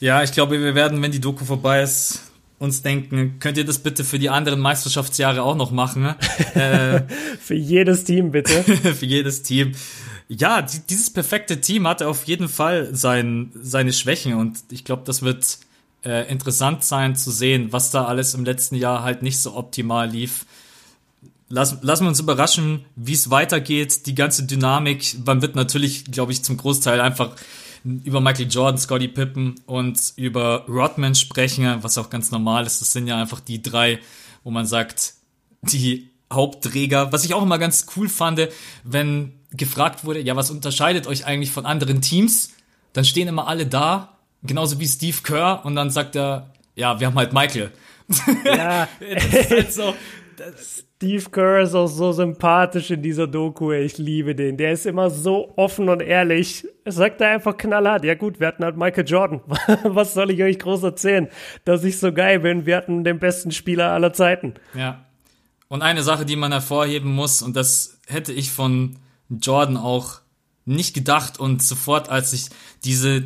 Ja, ich glaube, wir werden, wenn die Doku vorbei ist, uns denken, könnt ihr das bitte für die anderen Meisterschaftsjahre auch noch machen? ne? äh, Für jedes Team bitte. für jedes Team. Ja, die, dieses perfekte Team hatte auf jeden Fall sein, seine Schwächen und ich glaube, das wird äh, interessant sein zu sehen, was da alles im letzten Jahr halt nicht so optimal lief. Lass, lassen wir uns überraschen, wie es weitergeht, die ganze Dynamik. Man wird natürlich, glaube ich, zum Großteil einfach über Michael Jordan, Scottie Pippen und über Rodman sprechen, was auch ganz normal ist. Das sind ja einfach die drei, wo man sagt, die Hauptträger. Was ich auch immer ganz cool fand, wenn gefragt wurde, ja, was unterscheidet euch eigentlich von anderen Teams? Dann stehen immer alle da, genauso wie Steve Kerr, und dann sagt er, ja, wir haben halt Michael. Ja, Das ist halt so, Steve Kerr ist auch so sympathisch in dieser Doku. Ich liebe den. Der ist immer so offen und ehrlich. Er sagt er einfach knallhart. Ja gut, wir hatten halt Michael Jordan. Was soll ich euch groß erzählen? Dass ich so geil bin. Wir hatten den besten Spieler aller Zeiten. Ja. Und eine Sache, die man hervorheben muss, und das hätte ich von Jordan auch nicht gedacht und sofort, als ich diese,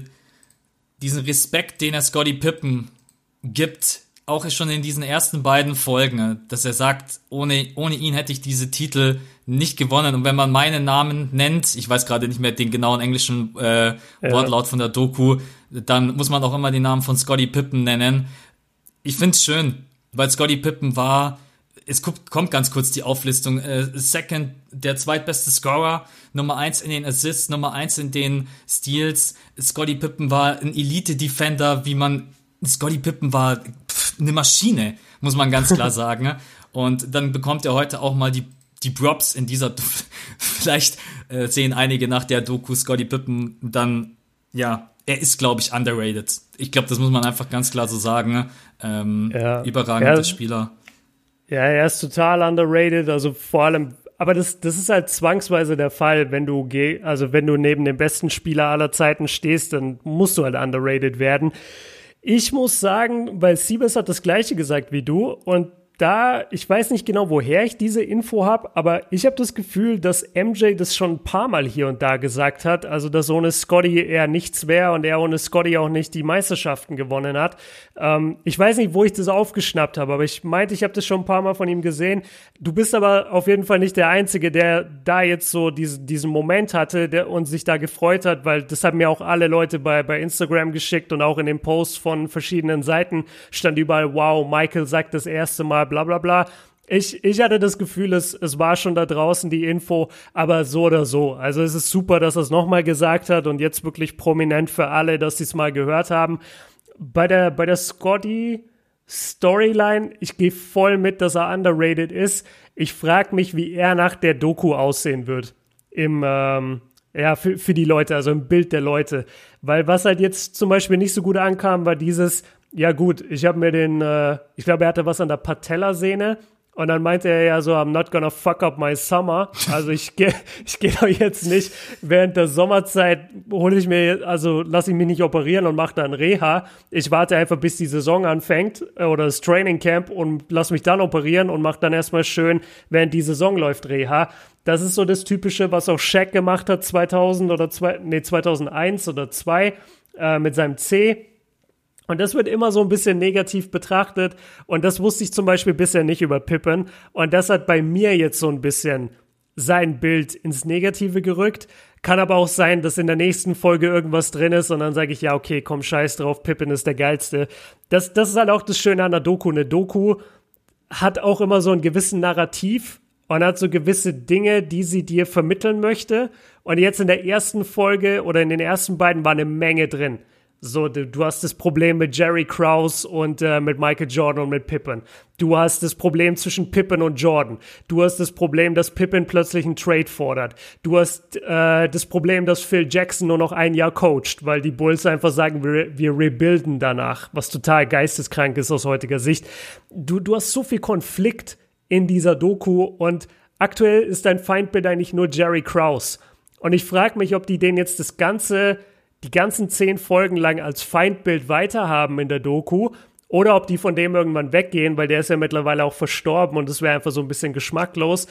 diesen Respekt, den er Scotty Pippen gibt, auch schon in diesen ersten beiden Folgen, dass er sagt, ohne, ohne ihn hätte ich diese Titel nicht gewonnen. Und wenn man meinen Namen nennt, ich weiß gerade nicht mehr den genauen englischen äh, Wortlaut von der Doku, dann muss man auch immer den Namen von Scotty Pippen nennen. Ich find's schön, weil Scotty Pippen war, es kommt, kommt ganz kurz die Auflistung, äh, Second, der zweitbeste Scorer, Nummer eins in den Assists, Nummer eins in den Steals. Scotty Pippen war ein Elite-Defender, wie man, Scotty Pippen war pff, eine Maschine, muss man ganz klar sagen. ne? Und dann bekommt er heute auch mal die die Props in dieser, vielleicht äh, sehen einige nach der Doku Scotty Pippen dann, ja, er ist, glaube ich, underrated. Ich glaube, das muss man einfach ganz klar so sagen. ne? Ähm, Ja. Überragender Ja. Spieler. Ja, er ist total underrated, also vor allem, aber das, das ist halt zwangsweise der Fall, wenn du geh, also wenn du neben dem besten Spieler aller Zeiten stehst, dann musst du halt underrated werden. Ich muss sagen, weil Siebes hat das gleiche gesagt wie du und da, ich weiß nicht genau, woher ich diese Info habe, aber ich habe das Gefühl, dass MJ das schon ein paar Mal hier und da gesagt hat, also dass ohne Scotty er nichts wäre und er ohne Scotty auch nicht die Meisterschaften gewonnen hat. Ähm, ich weiß nicht, wo ich das aufgeschnappt habe, aber ich meinte, ich habe das schon ein paar Mal von ihm gesehen. Du bist aber auf jeden Fall nicht der Einzige, der da jetzt so diese, diesen Moment hatte der, und sich da gefreut hat, weil das haben mir auch alle Leute bei, bei Instagram geschickt und auch in den Posts von verschiedenen Seiten stand überall, wow, Michael sagt das erste Mal, bla bla bla. Ich, ich hatte das Gefühl, es, es war schon da draußen die Info, aber so oder so. Also es ist super, dass er es nochmal gesagt hat und jetzt wirklich prominent für alle, dass sie es mal gehört haben. Bei der, bei der Scotty Storyline, ich gehe voll mit, dass er underrated ist. Ich frage mich, wie er nach der Doku aussehen wird. Im, ähm, ja, für, für die Leute, also im Bild der Leute. Weil was halt jetzt zum Beispiel nicht so gut ankam, war dieses, ja gut, ich habe mir den, äh, ich glaube, er hatte was an der Patellasehne und dann meinte er ja so, I'm not gonna fuck up my summer. Also ich gehe ich geh doch jetzt nicht während der Sommerzeit, hole ich mir, also lasse ich mich nicht operieren und mache dann Reha. Ich warte einfach, bis die Saison anfängt äh, oder das Training Camp und lass mich dann operieren und mache dann erstmal schön, während die Saison läuft, Reha. Das ist so das Typische, was auch Shaq gemacht hat 2000 oder zwei, nee, 2001 oder 2 äh, mit seinem C und das wird immer so ein bisschen negativ betrachtet. Und das wusste ich zum Beispiel bisher nicht über Pippen. Und das hat bei mir jetzt so ein bisschen sein Bild ins Negative gerückt. Kann aber auch sein, dass in der nächsten Folge irgendwas drin ist und dann sage ich, ja, okay, komm, scheiß drauf, Pippen ist der geilste. Das, das ist halt auch das Schöne an der Doku. Eine Doku hat auch immer so einen gewissen Narrativ und hat so gewisse Dinge, die sie dir vermitteln möchte. Und jetzt in der ersten Folge oder in den ersten beiden war eine Menge drin. So, du, du, hast das Problem mit Jerry Krause und äh, mit Michael Jordan und mit Pippen. Du hast das Problem zwischen Pippen und Jordan. Du hast das Problem, dass Pippen plötzlich einen Trade fordert. Du hast äh, das Problem, dass Phil Jackson nur noch ein Jahr coacht, weil die Bulls einfach sagen, wir, wir rebuilden danach, was total geisteskrank ist aus heutiger Sicht. Du, du hast so viel Konflikt in dieser Doku und aktuell ist dein Feindbild eigentlich nur Jerry Krause. Und ich frage mich, ob die den jetzt das ganze die ganzen zehn Folgen lang als Feindbild weiterhaben in der Doku oder ob die von dem irgendwann weggehen, weil der ist ja mittlerweile auch verstorben und das wäre einfach so ein bisschen geschmacklos.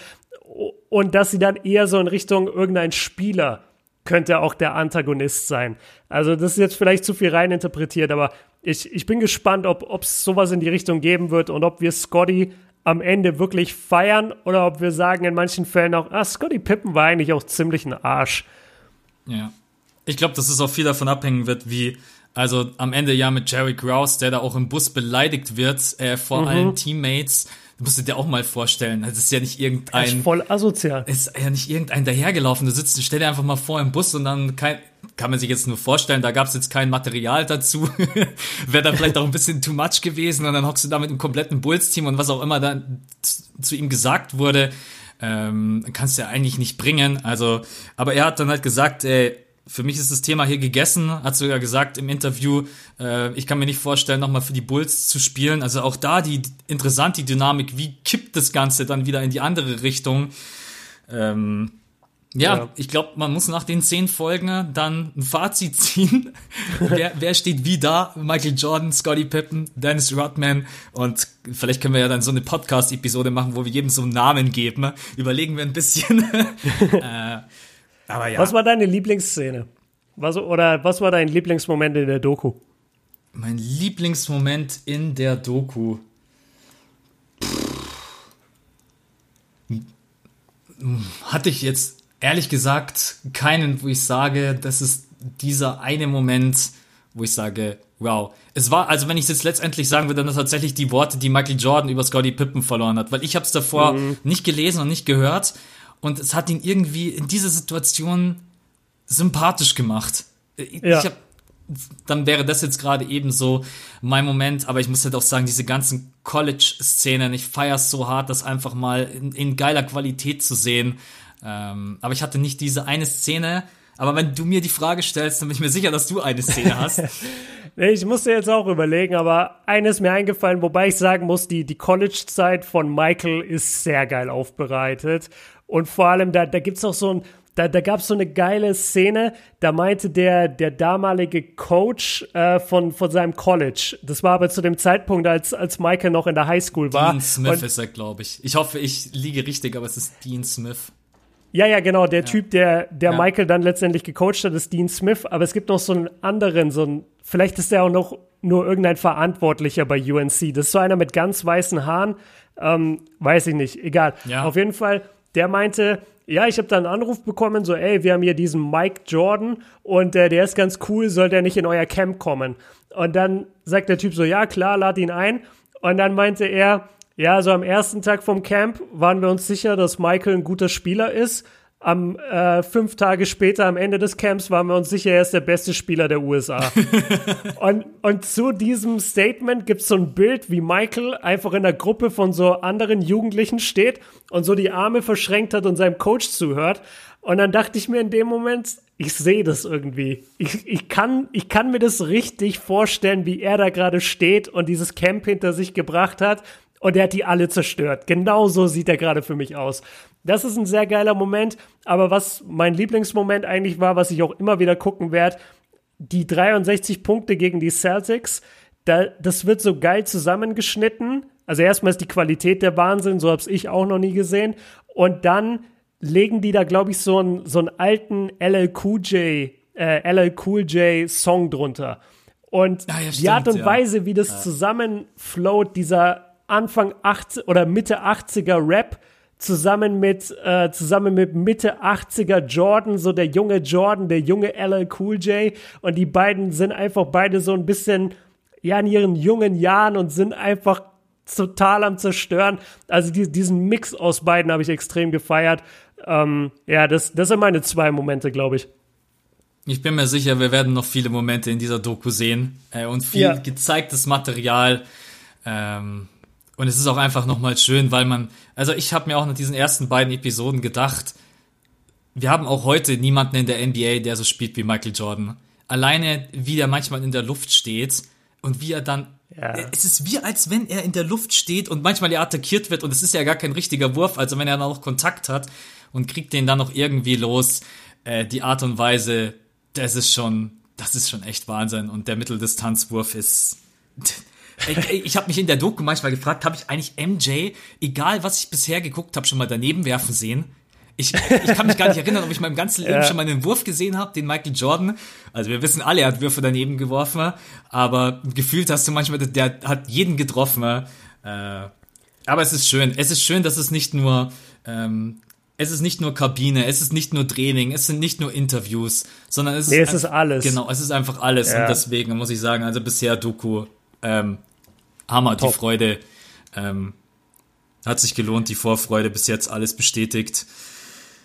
Und dass sie dann eher so in Richtung irgendein Spieler könnte auch der Antagonist sein. Also das ist jetzt vielleicht zu viel reininterpretiert, aber ich, ich bin gespannt, ob es sowas in die Richtung geben wird und ob wir Scotty am Ende wirklich feiern oder ob wir sagen in manchen Fällen auch, ah, Scotty Pippen war eigentlich auch ziemlich ein Arsch. Ja. Ich glaube, dass es auch viel davon abhängen wird, wie, also am Ende ja mit Jerry Grouse, der da auch im Bus beleidigt wird äh, vor mhm. allen Teammates. Du musst dir auch mal vorstellen, das ist ja nicht irgendein. Das ist voll asozial. Ist ja nicht irgendein dahergelaufen. Du sitzt, stell dir einfach mal vor im Bus und dann kein, kann man sich jetzt nur vorstellen, da gab es jetzt kein Material dazu. Wäre dann vielleicht auch ein bisschen too much gewesen und dann hockst du da mit einem kompletten Bulls-Team und was auch immer dann zu ihm gesagt wurde, ähm, kannst du ja eigentlich nicht bringen. Also, aber er hat dann halt gesagt, ey, für mich ist das Thema hier gegessen, hat sogar gesagt im Interview, äh, ich kann mir nicht vorstellen, nochmal für die Bulls zu spielen. Also auch da die interessant, die Dynamik, wie kippt das Ganze dann wieder in die andere Richtung. Ähm, ja, ja, ich glaube, man muss nach den zehn Folgen dann ein Fazit ziehen. wer, wer steht wie da? Michael Jordan, Scotty Pippen, Dennis Rodman und vielleicht können wir ja dann so eine Podcast-Episode machen, wo wir jedem so einen Namen geben. Überlegen wir ein bisschen. äh, aber ja. Was war deine Lieblingsszene? Was, oder was war dein Lieblingsmoment in der Doku? Mein Lieblingsmoment in der Doku. Hatte ich jetzt ehrlich gesagt keinen, wo ich sage, das ist dieser eine Moment, wo ich sage, wow. Es war, also wenn ich es jetzt letztendlich sagen würde, dann tatsächlich die Worte, die Michael Jordan über Scotty Pippen verloren hat, weil ich habe es davor mhm. nicht gelesen und nicht gehört und es hat ihn irgendwie in dieser Situation sympathisch gemacht. Ja. Ich hab, dann wäre das jetzt gerade eben so mein Moment, aber ich muss halt auch sagen, diese ganzen College-Szenen, ich feiere es so hart, das einfach mal in, in geiler Qualität zu sehen. Ähm, aber ich hatte nicht diese eine Szene, aber wenn du mir die Frage stellst, dann bin ich mir sicher, dass du eine Szene hast. ich musste jetzt auch überlegen, aber eines mir eingefallen, wobei ich sagen muss, die, die College-Zeit von Michael ist sehr geil aufbereitet. Und vor allem, da, da gibt es auch so ein, da, da gab es so eine geile Szene, da meinte der, der damalige Coach äh, von, von seinem College, das war aber zu dem Zeitpunkt, als, als Michael noch in der Highschool war. Dean Smith und, ist er, glaube ich. Ich hoffe, ich liege richtig, aber es ist Dean Smith. Ja, ja, genau. Der ja. Typ, der, der ja. Michael dann letztendlich gecoacht hat, ist Dean Smith. Aber es gibt noch so einen anderen, so ein, vielleicht ist der auch noch nur irgendein Verantwortlicher bei UNC. Das ist so einer mit ganz weißen Haaren. Ähm, weiß ich nicht, egal. Ja. Auf jeden Fall, der meinte, ja, ich habe da einen Anruf bekommen, so, ey, wir haben hier diesen Mike Jordan und äh, der ist ganz cool, soll der nicht in euer Camp kommen? Und dann sagt der Typ so, ja, klar, lad ihn ein. Und dann meinte er, ja, so am ersten Tag vom Camp waren wir uns sicher, dass Michael ein guter Spieler ist. Am äh, fünf Tage später, am Ende des Camps, waren wir uns sicher, er ist der beste Spieler der USA. und, und zu diesem Statement gibt es so ein Bild, wie Michael einfach in der Gruppe von so anderen Jugendlichen steht und so die Arme verschränkt hat und seinem Coach zuhört. Und dann dachte ich mir in dem Moment, ich sehe das irgendwie. Ich, ich, kann, ich kann mir das richtig vorstellen, wie er da gerade steht und dieses Camp hinter sich gebracht hat und er hat die alle zerstört. Genau so sieht er gerade für mich aus. Das ist ein sehr geiler Moment, aber was mein Lieblingsmoment eigentlich war, was ich auch immer wieder gucken werde, die 63 Punkte gegen die Celtics, da, das wird so geil zusammengeschnitten. Also erstmal ist die Qualität der Wahnsinn, so habe ich auch noch nie gesehen. Und dann legen die da, glaube ich, so einen, so einen alten LL Cool J, äh, LL Cool J Song drunter. Und ah, ja, die Art und ja. Weise, wie das ja. zusammenflowt, dieser Anfang 80 oder Mitte 80er Rap zusammen mit äh, zusammen mit Mitte 80er Jordan, so der junge Jordan, der junge LL Cool J und die beiden sind einfach beide so ein bisschen ja in ihren jungen Jahren und sind einfach total am zerstören. Also die, diesen Mix aus beiden habe ich extrem gefeiert. Ähm, ja, das, das sind meine zwei Momente, glaube ich. Ich bin mir sicher, wir werden noch viele Momente in dieser Doku sehen äh, und viel ja. gezeigtes Material. Ähm, und es ist auch einfach nochmal schön, weil man, also ich habe mir auch nach diesen ersten beiden Episoden gedacht, wir haben auch heute niemanden in der NBA, der so spielt wie Michael Jordan. Alleine, wie der manchmal in der Luft steht und wie er dann ja. Es ist wie, als wenn er in der Luft steht und manchmal er attackiert wird und es ist ja gar kein richtiger Wurf, also wenn er dann auch Kontakt hat und kriegt den dann noch irgendwie los, äh, die Art und Weise, das ist schon, das ist schon echt Wahnsinn und der Mitteldistanzwurf ist, ich, ich habe mich in der Doku manchmal gefragt, habe ich eigentlich MJ, egal was ich bisher geguckt habe, schon mal daneben werfen sehen? Ich, ich kann mich gar nicht erinnern, ob ich meinem ganzen Leben ja. schon mal einen Wurf gesehen habe, den Michael Jordan. Also wir wissen alle, er hat Würfe daneben geworfen, aber gefühlt hast du manchmal, der hat jeden getroffen. Äh, aber es ist schön. Es ist schön, dass es nicht nur ähm, es ist nicht nur Kabine, es ist nicht nur Training, es sind nicht nur Interviews, sondern es ist, nee, es ist alles. Genau, es ist einfach alles. Ja. Und deswegen muss ich sagen, also bisher Doku ähm, Hammer, Top. die Freude ähm, hat sich gelohnt, die Vorfreude bis jetzt alles bestätigt.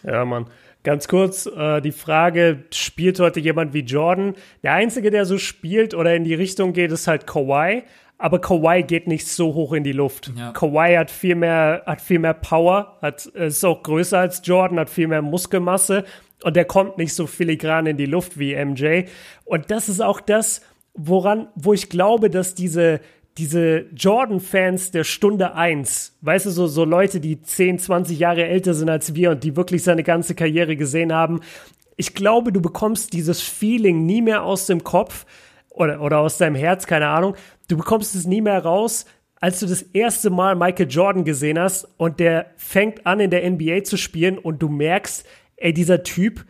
Ja, Mann. Ganz kurz, äh, die Frage, spielt heute jemand wie Jordan? Der Einzige, der so spielt oder in die Richtung geht, ist halt Kawhi. Aber Kawhi geht nicht so hoch in die Luft. Ja. Kawhi hat viel mehr, hat viel mehr Power, hat, ist auch größer als Jordan, hat viel mehr Muskelmasse und der kommt nicht so filigran in die Luft wie MJ. Und das ist auch das, woran, wo ich glaube, dass diese, diese Jordan-Fans der Stunde 1, weißt du, so, so Leute, die 10, 20 Jahre älter sind als wir und die wirklich seine ganze Karriere gesehen haben, ich glaube, du bekommst dieses Feeling nie mehr aus dem Kopf oder, oder aus deinem Herz, keine Ahnung. Du bekommst es nie mehr raus, als du das erste Mal Michael Jordan gesehen hast und der fängt an in der NBA zu spielen und du merkst, ey, dieser Typ,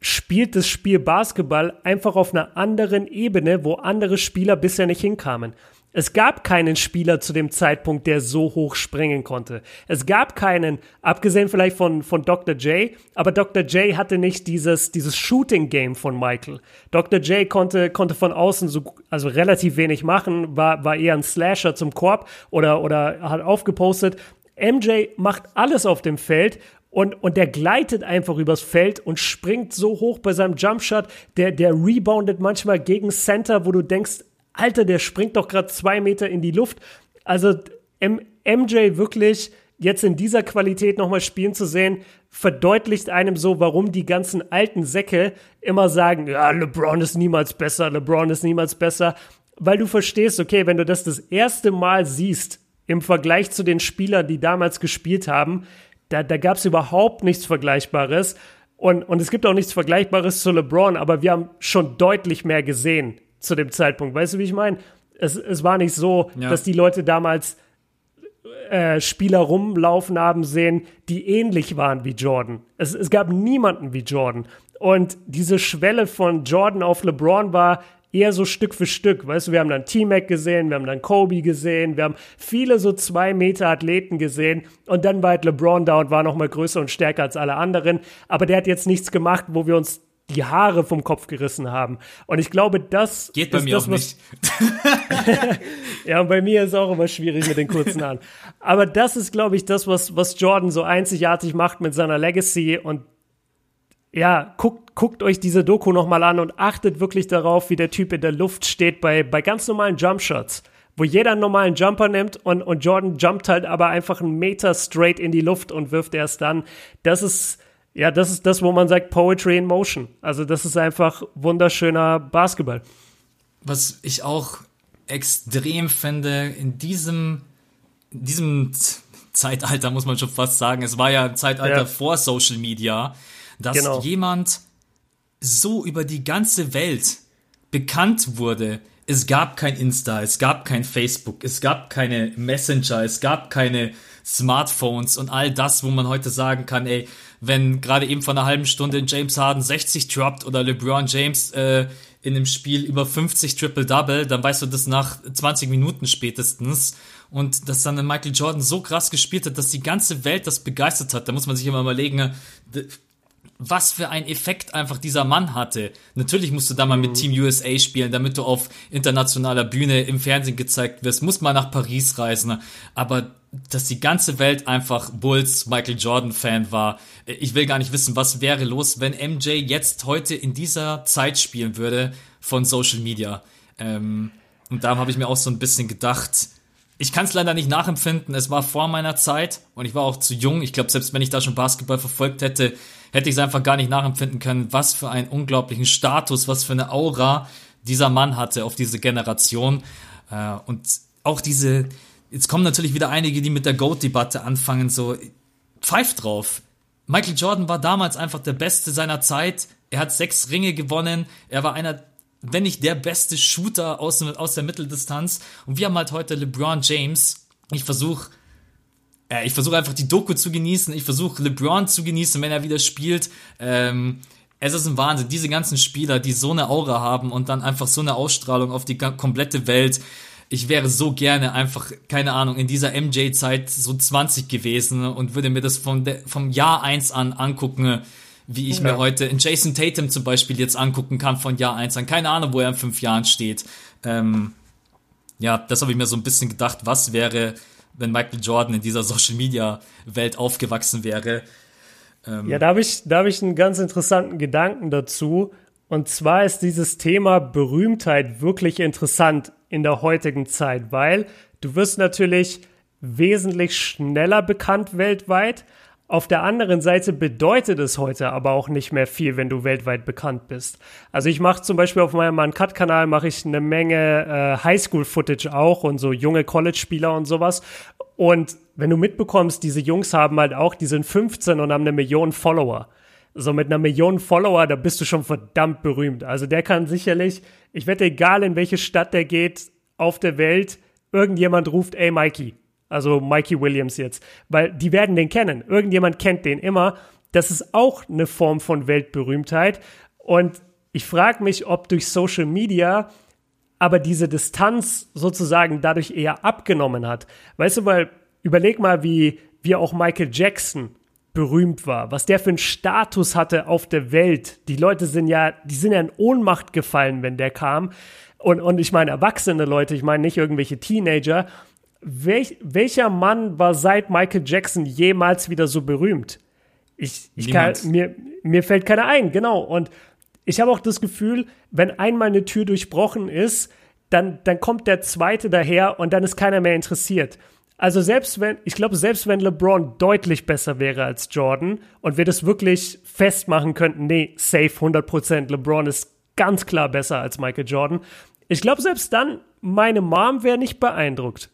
spielt das Spiel Basketball einfach auf einer anderen Ebene, wo andere Spieler bisher nicht hinkamen. Es gab keinen Spieler zu dem Zeitpunkt, der so hoch springen konnte. Es gab keinen, abgesehen vielleicht von, von Dr. J, aber Dr. J hatte nicht dieses, dieses Shooting-Game von Michael. Dr. J konnte, konnte von außen so, also relativ wenig machen, war, war eher ein Slasher zum Korb oder, oder hat aufgepostet. MJ macht alles auf dem Feld und, und der gleitet einfach übers Feld und springt so hoch bei seinem Jumpshot. Der, der reboundet manchmal gegen Center, wo du denkst, Alter, der springt doch gerade zwei Meter in die Luft. Also M MJ wirklich jetzt in dieser Qualität nochmal spielen zu sehen, verdeutlicht einem so, warum die ganzen alten Säcke immer sagen, ja, LeBron ist niemals besser, LeBron ist niemals besser, weil du verstehst, okay, wenn du das das erste Mal siehst im Vergleich zu den Spielern, die damals gespielt haben, da, da gab es überhaupt nichts Vergleichbares. Und, und es gibt auch nichts Vergleichbares zu LeBron, aber wir haben schon deutlich mehr gesehen zu dem Zeitpunkt. Weißt du, wie ich meine? Es, es war nicht so, ja. dass die Leute damals äh, Spieler rumlaufen haben sehen, die ähnlich waren wie Jordan. Es, es gab niemanden wie Jordan. Und diese Schwelle von Jordan auf LeBron war eher so Stück für Stück. Weißt du, wir haben dann T-Mac gesehen, wir haben dann Kobe gesehen, wir haben viele so zwei Meter Athleten gesehen und dann war halt LeBron da und war noch mal größer und stärker als alle anderen. Aber der hat jetzt nichts gemacht, wo wir uns die Haare vom Kopf gerissen haben. Und ich glaube, das geht bei mir das, auch nicht. ja, und bei mir ist auch immer schwierig mit den kurzen Haaren. Aber das ist, glaube ich, das, was, was Jordan so einzigartig macht mit seiner Legacy. Und ja, guckt, guckt euch diese Doku nochmal an und achtet wirklich darauf, wie der Typ in der Luft steht bei, bei ganz normalen Jumpshots wo jeder einen normalen Jumper nimmt und, und Jordan jumpt halt aber einfach einen Meter straight in die Luft und wirft erst dann. Das ist, ja, das ist das, wo man sagt Poetry in Motion. Also das ist einfach wunderschöner Basketball. Was ich auch extrem finde, in diesem, in diesem Zeitalter muss man schon fast sagen, es war ja ein Zeitalter ja. vor Social Media, dass genau. jemand so über die ganze Welt bekannt wurde. Es gab kein Insta, es gab kein Facebook, es gab keine Messenger, es gab keine Smartphones und all das, wo man heute sagen kann, ey, wenn gerade eben vor einer halben Stunde James Harden 60 droppt oder LeBron James äh, in einem Spiel über 50 Triple-Double, dann weißt du das nach 20 Minuten spätestens. Und dass dann Michael Jordan so krass gespielt hat, dass die ganze Welt das begeistert hat. Da muss man sich immer überlegen, was für ein Effekt einfach dieser Mann hatte. Natürlich musst du da mal mit mhm. Team USA spielen, damit du auf internationaler Bühne im Fernsehen gezeigt wirst, musst mal nach Paris reisen, aber dass die ganze Welt einfach Bulls Michael Jordan Fan war. Ich will gar nicht wissen, was wäre los, wenn MJ jetzt heute in dieser Zeit spielen würde von Social Media. Ähm, und da habe ich mir auch so ein bisschen gedacht, ich kann es leider nicht nachempfinden. Es war vor meiner Zeit und ich war auch zu jung. Ich glaube, selbst wenn ich da schon Basketball verfolgt hätte, hätte ich es einfach gar nicht nachempfinden können, was für einen unglaublichen Status, was für eine Aura dieser Mann hatte auf diese Generation. Äh, und auch diese, jetzt kommen natürlich wieder einige, die mit der GOAT-Debatte anfangen, so, pfeift drauf. Michael Jordan war damals einfach der Beste seiner Zeit. Er hat sechs Ringe gewonnen. Er war einer wenn nicht der beste Shooter aus, aus der Mitteldistanz. Und wir haben halt heute LeBron James. Ich versuche äh, ich versuche einfach die Doku zu genießen. Ich versuche LeBron zu genießen, wenn er wieder spielt. Ähm, es ist ein Wahnsinn. Diese ganzen Spieler, die so eine Aura haben und dann einfach so eine Ausstrahlung auf die komplette Welt. Ich wäre so gerne einfach, keine Ahnung, in dieser MJ-Zeit so 20 gewesen und würde mir das der, vom Jahr 1 an angucken wie ich ja. mir heute in Jason Tatum zum Beispiel jetzt angucken kann von Jahr 1 an. Keine Ahnung, wo er in fünf Jahren steht. Ähm, ja, das habe ich mir so ein bisschen gedacht, was wäre, wenn Michael Jordan in dieser Social Media Welt aufgewachsen wäre. Ähm, ja, da habe ich, da habe ich einen ganz interessanten Gedanken dazu. Und zwar ist dieses Thema Berühmtheit wirklich interessant in der heutigen Zeit, weil du wirst natürlich wesentlich schneller bekannt weltweit, auf der anderen Seite bedeutet es heute aber auch nicht mehr viel, wenn du weltweit bekannt bist. Also ich mache zum Beispiel auf meinem Uncut-Kanal mache ich eine Menge äh, Highschool-Footage auch und so junge College-Spieler und sowas. Und wenn du mitbekommst, diese Jungs haben halt auch, die sind 15 und haben eine Million Follower. So mit einer Million Follower, da bist du schon verdammt berühmt. Also der kann sicherlich, ich wette, egal in welche Stadt der geht auf der Welt, irgendjemand ruft, ey Mikey, also Mikey Williams jetzt, weil die werden den kennen. Irgendjemand kennt den immer. Das ist auch eine Form von Weltberühmtheit. Und ich frage mich, ob durch Social Media aber diese Distanz sozusagen dadurch eher abgenommen hat. Weißt du, weil überleg mal, wie, wie auch Michael Jackson berühmt war, was der für einen Status hatte auf der Welt. Die Leute sind ja, die sind ja in Ohnmacht gefallen, wenn der kam. Und, und ich meine erwachsene Leute, ich meine nicht irgendwelche Teenager. Welch, welcher Mann war seit Michael Jackson jemals wieder so berühmt? Ich, ich kann, mir, mir fällt keiner ein, genau. Und ich habe auch das Gefühl, wenn einmal eine Tür durchbrochen ist, dann, dann kommt der zweite daher und dann ist keiner mehr interessiert. Also selbst wenn, ich glaube, selbst wenn LeBron deutlich besser wäre als Jordan und wir das wirklich festmachen könnten, nee, safe 100%, LeBron ist ganz klar besser als Michael Jordan. Ich glaube, selbst dann, meine Mom wäre nicht beeindruckt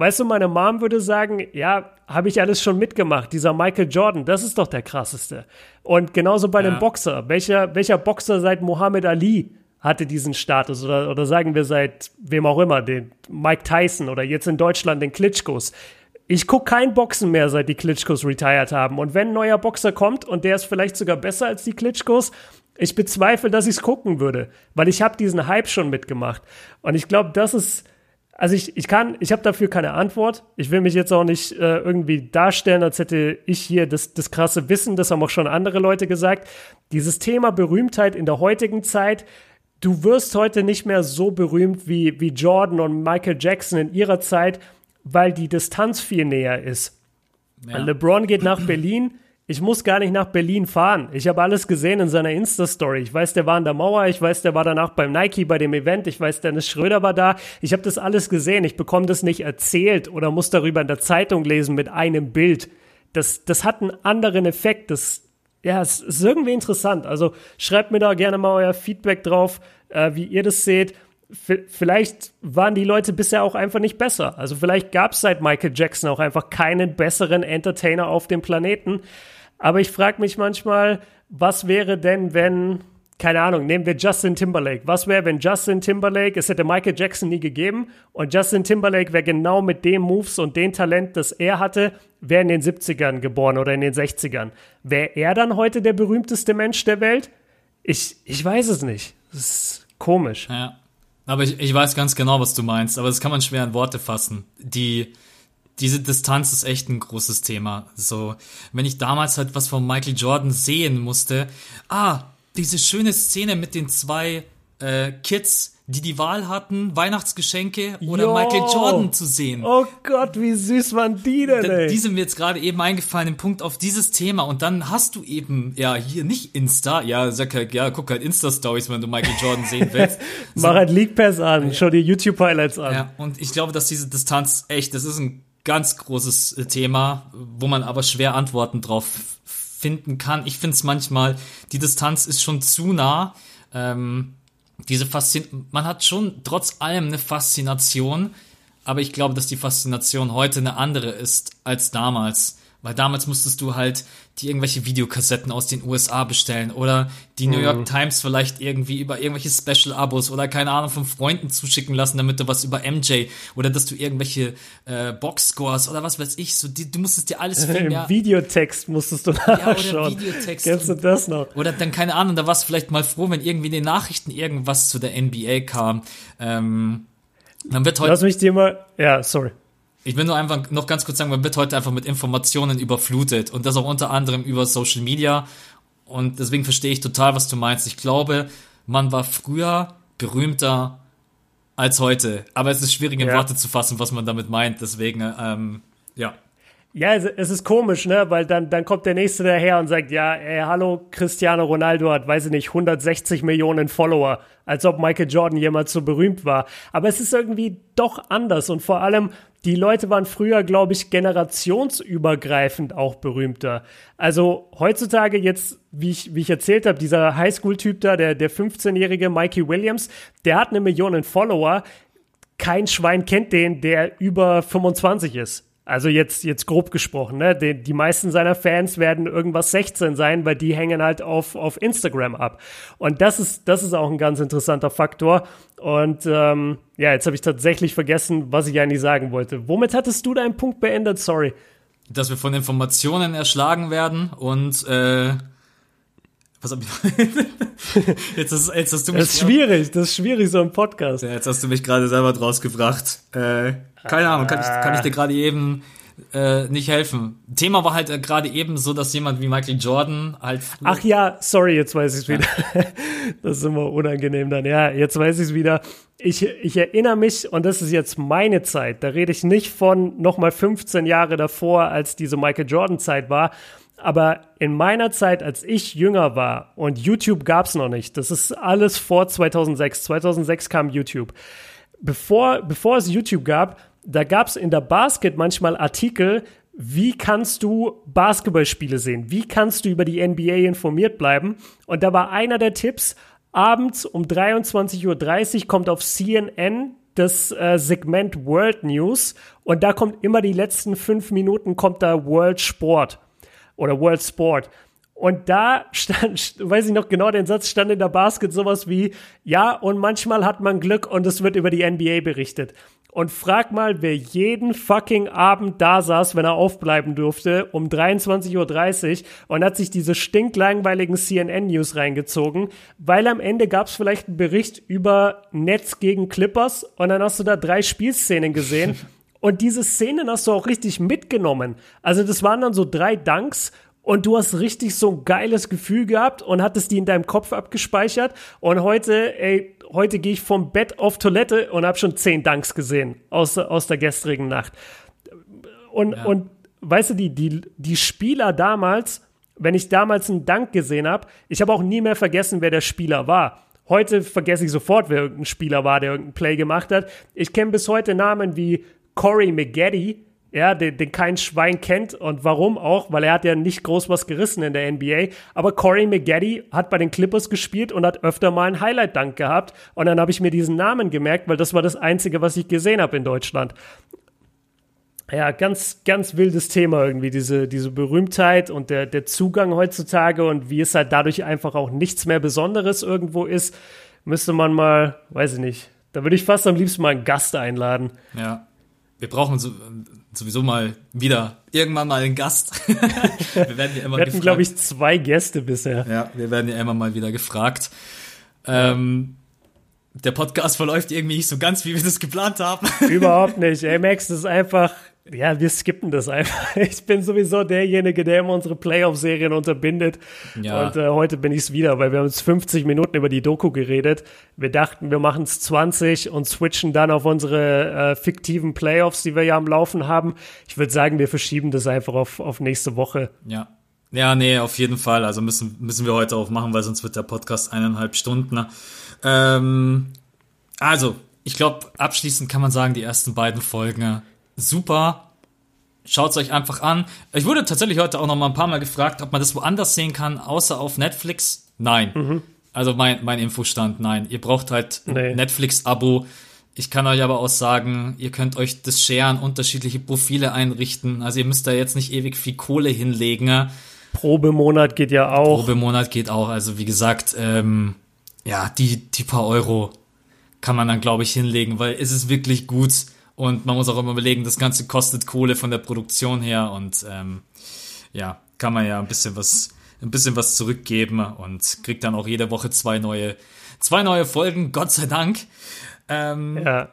Weißt du, meine Mom würde sagen, ja, habe ich alles schon mitgemacht. Dieser Michael Jordan, das ist doch der krasseste. Und genauso bei ja. dem Boxer. Welcher, welcher Boxer seit Muhammad Ali hatte diesen Status oder, oder sagen wir seit wem auch immer, den Mike Tyson oder jetzt in Deutschland den Klitschkos. Ich gucke kein Boxen mehr, seit die Klitschkos retired haben. Und wenn ein neuer Boxer kommt und der ist vielleicht sogar besser als die Klitschkos, ich bezweifle, dass ich es gucken würde, weil ich habe diesen Hype schon mitgemacht. Und ich glaube, das ist, also ich, ich kann, ich habe dafür keine Antwort. Ich will mich jetzt auch nicht äh, irgendwie darstellen, als hätte ich hier das, das krasse Wissen, das haben auch schon andere Leute gesagt. Dieses Thema Berühmtheit in der heutigen Zeit, du wirst heute nicht mehr so berühmt wie, wie Jordan und Michael Jackson in ihrer Zeit, weil die Distanz viel näher ist. Ja. LeBron geht nach Berlin. Ich muss gar nicht nach Berlin fahren. Ich habe alles gesehen in seiner Insta-Story. Ich weiß, der war an der Mauer. Ich weiß, der war danach beim Nike bei dem Event. Ich weiß, Dennis Schröder war da. Ich habe das alles gesehen. Ich bekomme das nicht erzählt oder muss darüber in der Zeitung lesen mit einem Bild. Das, das hat einen anderen Effekt. Das, ja, es ist irgendwie interessant. Also schreibt mir da gerne mal euer Feedback drauf, äh, wie ihr das seht. V vielleicht waren die Leute bisher auch einfach nicht besser. Also vielleicht gab es seit Michael Jackson auch einfach keinen besseren Entertainer auf dem Planeten. Aber ich frage mich manchmal, was wäre denn, wenn keine Ahnung, nehmen wir Justin Timberlake. Was wäre, wenn Justin Timberlake, es hätte Michael Jackson nie gegeben und Justin Timberlake wäre genau mit dem Moves und dem Talent, das er hatte, wäre in den 70ern geboren oder in den 60ern. Wäre er dann heute der berühmteste Mensch der Welt? Ich, ich weiß es nicht. Das ist komisch. Ja. Aber ich, ich weiß ganz genau, was du meinst, aber das kann man schwer in Worte fassen. Die, diese Distanz ist echt ein großes Thema. So, wenn ich damals halt was von Michael Jordan sehen musste, ah, diese schöne Szene mit den zwei äh, Kids, die die Wahl hatten, Weihnachtsgeschenke oder jo. Michael Jordan zu sehen. Oh Gott, wie süß waren die denn, ey? Die sind mir jetzt gerade eben eingefallen, im Punkt auf dieses Thema. Und dann hast du eben, ja, hier nicht Insta, ja, sag halt, ja, guck halt Insta-Stories, wenn du Michael Jordan sehen willst. So, Mach halt League Pass an, schau dir YouTube-Highlights an. Ja, und ich glaube, dass diese Distanz echt, das ist ein ganz großes äh, Thema, wo man aber schwer Antworten drauf finden kann. Ich finde es manchmal, die Distanz ist schon zu nah. Ähm, diese Faszin man hat schon trotz allem eine Faszination, aber ich glaube, dass die Faszination heute eine andere ist als damals. Weil damals musstest du halt die irgendwelche Videokassetten aus den USA bestellen oder die New York mhm. Times vielleicht irgendwie über irgendwelche Special-Abos oder keine Ahnung von Freunden zuschicken lassen, damit du was über MJ oder dass du irgendwelche äh, Box-Scores oder was weiß ich, so die, du musstest dir alles viel mehr... Videotext musstest du nachschauen. Ja, oder Videotext. Kennst du das noch? Oder dann, keine Ahnung, da warst du vielleicht mal froh, wenn irgendwie in den Nachrichten irgendwas zu der NBA kam. Ähm, dann wird heute... Lass mich dir mal... Ja, sorry. Ich will nur einfach noch ganz kurz sagen, man wird heute einfach mit Informationen überflutet und das auch unter anderem über Social Media. Und deswegen verstehe ich total, was du meinst. Ich glaube, man war früher berühmter als heute. Aber es ist schwierig in ja. Worte zu fassen, was man damit meint. Deswegen, ähm, ja. Ja, es, ist komisch, ne? Weil dann, dann kommt der Nächste daher und sagt, ja, ey, hallo, Cristiano Ronaldo hat, weiß ich nicht, 160 Millionen Follower, als ob Michael Jordan jemals so berühmt war. Aber es ist irgendwie doch anders und vor allem, die Leute waren früher, glaube ich, generationsübergreifend auch berühmter. Also heutzutage jetzt, wie ich, wie ich erzählt habe, dieser Highschool-Typ da, der, der 15-jährige Mikey Williams, der hat eine Million Follower. Kein Schwein kennt den, der über 25 ist. Also jetzt, jetzt grob gesprochen, ne? Die, die meisten seiner Fans werden irgendwas 16 sein, weil die hängen halt auf, auf Instagram ab. Und das ist, das ist auch ein ganz interessanter Faktor. Und ähm, ja, jetzt habe ich tatsächlich vergessen, was ich eigentlich sagen wollte. Womit hattest du deinen Punkt beendet? Sorry. Dass wir von Informationen erschlagen werden und äh, was hab ich jetzt, hast, jetzt hast du mich. Das ist schwierig, das ist schwierig, so ein Podcast. Ja, jetzt hast du mich gerade selber draus gebracht. Äh, keine Ahnung, kann ich, kann ich dir gerade eben äh, nicht helfen. Thema war halt äh, gerade eben so, dass jemand wie Michael Jordan halt. Ach ja, sorry, jetzt weiß ich es wieder. Ja. das ist immer unangenehm dann. Ja, jetzt weiß ich es wieder. Ich, ich erinnere mich, und das ist jetzt meine Zeit, da rede ich nicht von nochmal 15 Jahre davor, als diese Michael Jordan-Zeit war, aber in meiner Zeit, als ich jünger war und YouTube gab es noch nicht, das ist alles vor 2006. 2006 kam YouTube. Bevor, bevor es YouTube gab, da gab es in der Basket manchmal Artikel, wie kannst du Basketballspiele sehen? Wie kannst du über die NBA informiert bleiben? Und da war einer der Tipps, abends um 23.30 Uhr kommt auf CNN das äh, Segment World News und da kommt immer die letzten fünf Minuten kommt da World Sport oder World Sport. Und da stand, weiß ich noch genau, den Satz stand in der Basket sowas wie, ja, und manchmal hat man Glück und es wird über die NBA berichtet. Und frag mal, wer jeden fucking Abend da saß, wenn er aufbleiben durfte, um 23.30 Uhr und hat sich diese stinklangweiligen CNN-News reingezogen, weil am Ende gab es vielleicht einen Bericht über Netz gegen Clippers und dann hast du da drei Spielszenen gesehen. Und diese Szenen hast du auch richtig mitgenommen. Also das waren dann so drei Dunks und du hast richtig so ein geiles Gefühl gehabt und hattest die in deinem Kopf abgespeichert. Und heute, ey, heute gehe ich vom Bett auf Toilette und habe schon zehn Dunks gesehen aus, aus der gestrigen Nacht. Und, ja. und weißt du, die, die, die Spieler damals, wenn ich damals einen Dank gesehen habe, ich habe auch nie mehr vergessen, wer der Spieler war. Heute vergesse ich sofort, wer irgendein Spieler war, der irgendeinen Play gemacht hat. Ich kenne bis heute Namen wie Corey McGaddy, ja, den, den kein Schwein kennt und warum auch, weil er hat ja nicht groß was gerissen in der NBA, aber Corey McGaddy hat bei den Clippers gespielt und hat öfter mal einen Highlight-Dank gehabt und dann habe ich mir diesen Namen gemerkt, weil das war das Einzige, was ich gesehen habe in Deutschland. Ja, ganz, ganz wildes Thema irgendwie, diese, diese Berühmtheit und der, der Zugang heutzutage und wie es halt dadurch einfach auch nichts mehr Besonderes irgendwo ist, müsste man mal, weiß ich nicht, da würde ich fast am liebsten mal einen Gast einladen. Ja, wir brauchen so, sowieso mal wieder irgendwann mal einen Gast. wir werden ja immer wir hatten, glaube ich, zwei Gäste bisher. Ja, wir werden ja immer mal wieder gefragt. Ähm, der Podcast verläuft irgendwie nicht so ganz, wie wir das geplant haben. Überhaupt nicht. Ey, Max, das ist einfach, ja, wir skippen das einfach. Ich bin sowieso derjenige, der immer unsere Playoff-Serien unterbindet. Ja. Und äh, heute bin ich es wieder, weil wir haben uns 50 Minuten über die Doku geredet. Wir dachten, wir machen es 20 und switchen dann auf unsere äh, fiktiven Playoffs, die wir ja am Laufen haben. Ich würde sagen, wir verschieben das einfach auf, auf nächste Woche. Ja. Ja, nee, auf jeden Fall. Also müssen, müssen wir heute auch machen, weil sonst wird der Podcast eineinhalb Stunden. Ne? Ähm, also, ich glaube, abschließend kann man sagen, die ersten beiden Folgen super. Schaut es euch einfach an. Ich wurde tatsächlich heute auch noch mal ein paar Mal gefragt, ob man das woanders sehen kann, außer auf Netflix. Nein. Mhm. Also mein, mein Infostand, nein. Ihr braucht halt nee. Netflix-Abo. Ich kann euch aber auch sagen, ihr könnt euch das sharen, unterschiedliche Profile einrichten. Also ihr müsst da jetzt nicht ewig viel Kohle hinlegen. Probemonat geht ja auch. Probemonat geht auch. Also wie gesagt, ähm, ja, die, die paar Euro kann man dann, glaube ich, hinlegen, weil es ist wirklich gut. Und man muss auch immer überlegen, das Ganze kostet Kohle von der Produktion her und ähm, ja, kann man ja ein bisschen was, ein bisschen was zurückgeben und kriegt dann auch jede Woche zwei neue, zwei neue Folgen, Gott sei Dank. Ähm, ja.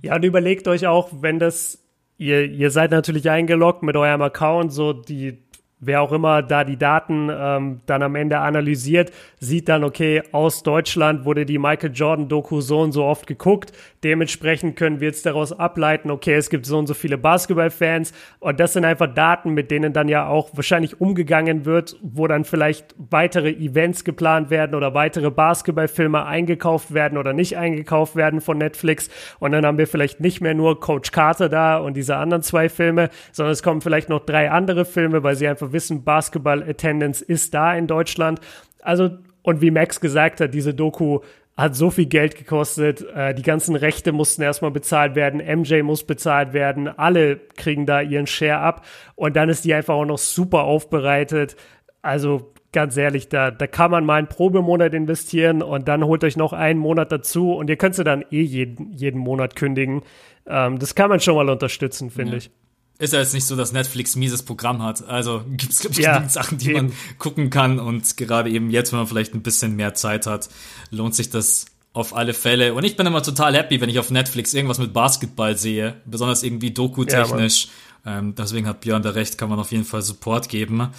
Ja, und überlegt euch auch, wenn das, ihr, ihr seid natürlich eingeloggt mit eurem Account, so die wer auch immer da die Daten ähm, dann am Ende analysiert, sieht dann, okay, aus Deutschland wurde die Michael Jordan-Doku so und so oft geguckt. Dementsprechend können wir jetzt daraus ableiten, okay, es gibt so und so viele Basketball-Fans. Und das sind einfach Daten, mit denen dann ja auch wahrscheinlich umgegangen wird, wo dann vielleicht weitere Events geplant werden oder weitere Basketballfilme eingekauft werden oder nicht eingekauft werden von Netflix. Und dann haben wir vielleicht nicht mehr nur Coach Carter da und diese anderen zwei Filme, sondern es kommen vielleicht noch drei andere Filme, weil sie einfach wissen, Basketball-Attendance ist da in Deutschland. Also, und wie Max gesagt hat, diese Doku hat so viel Geld gekostet. Äh, die ganzen Rechte mussten erstmal bezahlt werden. MJ muss bezahlt werden. Alle kriegen da ihren Share ab. Und dann ist die einfach auch noch super aufbereitet. Also ganz ehrlich, da, da kann man mal einen Probemonat investieren und dann holt euch noch einen Monat dazu und ihr könnt sie dann eh jeden, jeden Monat kündigen. Ähm, das kann man schon mal unterstützen, finde ja. ich ist ja jetzt nicht so, dass Netflix mieses Programm hat. Also gibt es, glaube ich, ja, Sachen, die eben. man gucken kann. Und gerade eben jetzt, wenn man vielleicht ein bisschen mehr Zeit hat, lohnt sich das auf alle Fälle. Und ich bin immer total happy, wenn ich auf Netflix irgendwas mit Basketball sehe. Besonders irgendwie doku-technisch. Ja, ähm, deswegen hat Björn da recht, kann man auf jeden Fall Support geben.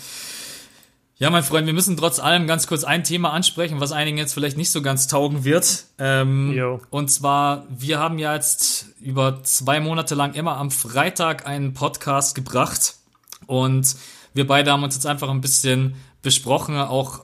Ja, mein Freund, wir müssen trotz allem ganz kurz ein Thema ansprechen, was einigen jetzt vielleicht nicht so ganz taugen wird. Ähm, und zwar, wir haben ja jetzt über zwei Monate lang immer am Freitag einen Podcast gebracht. Und wir beide haben uns jetzt einfach ein bisschen besprochen, auch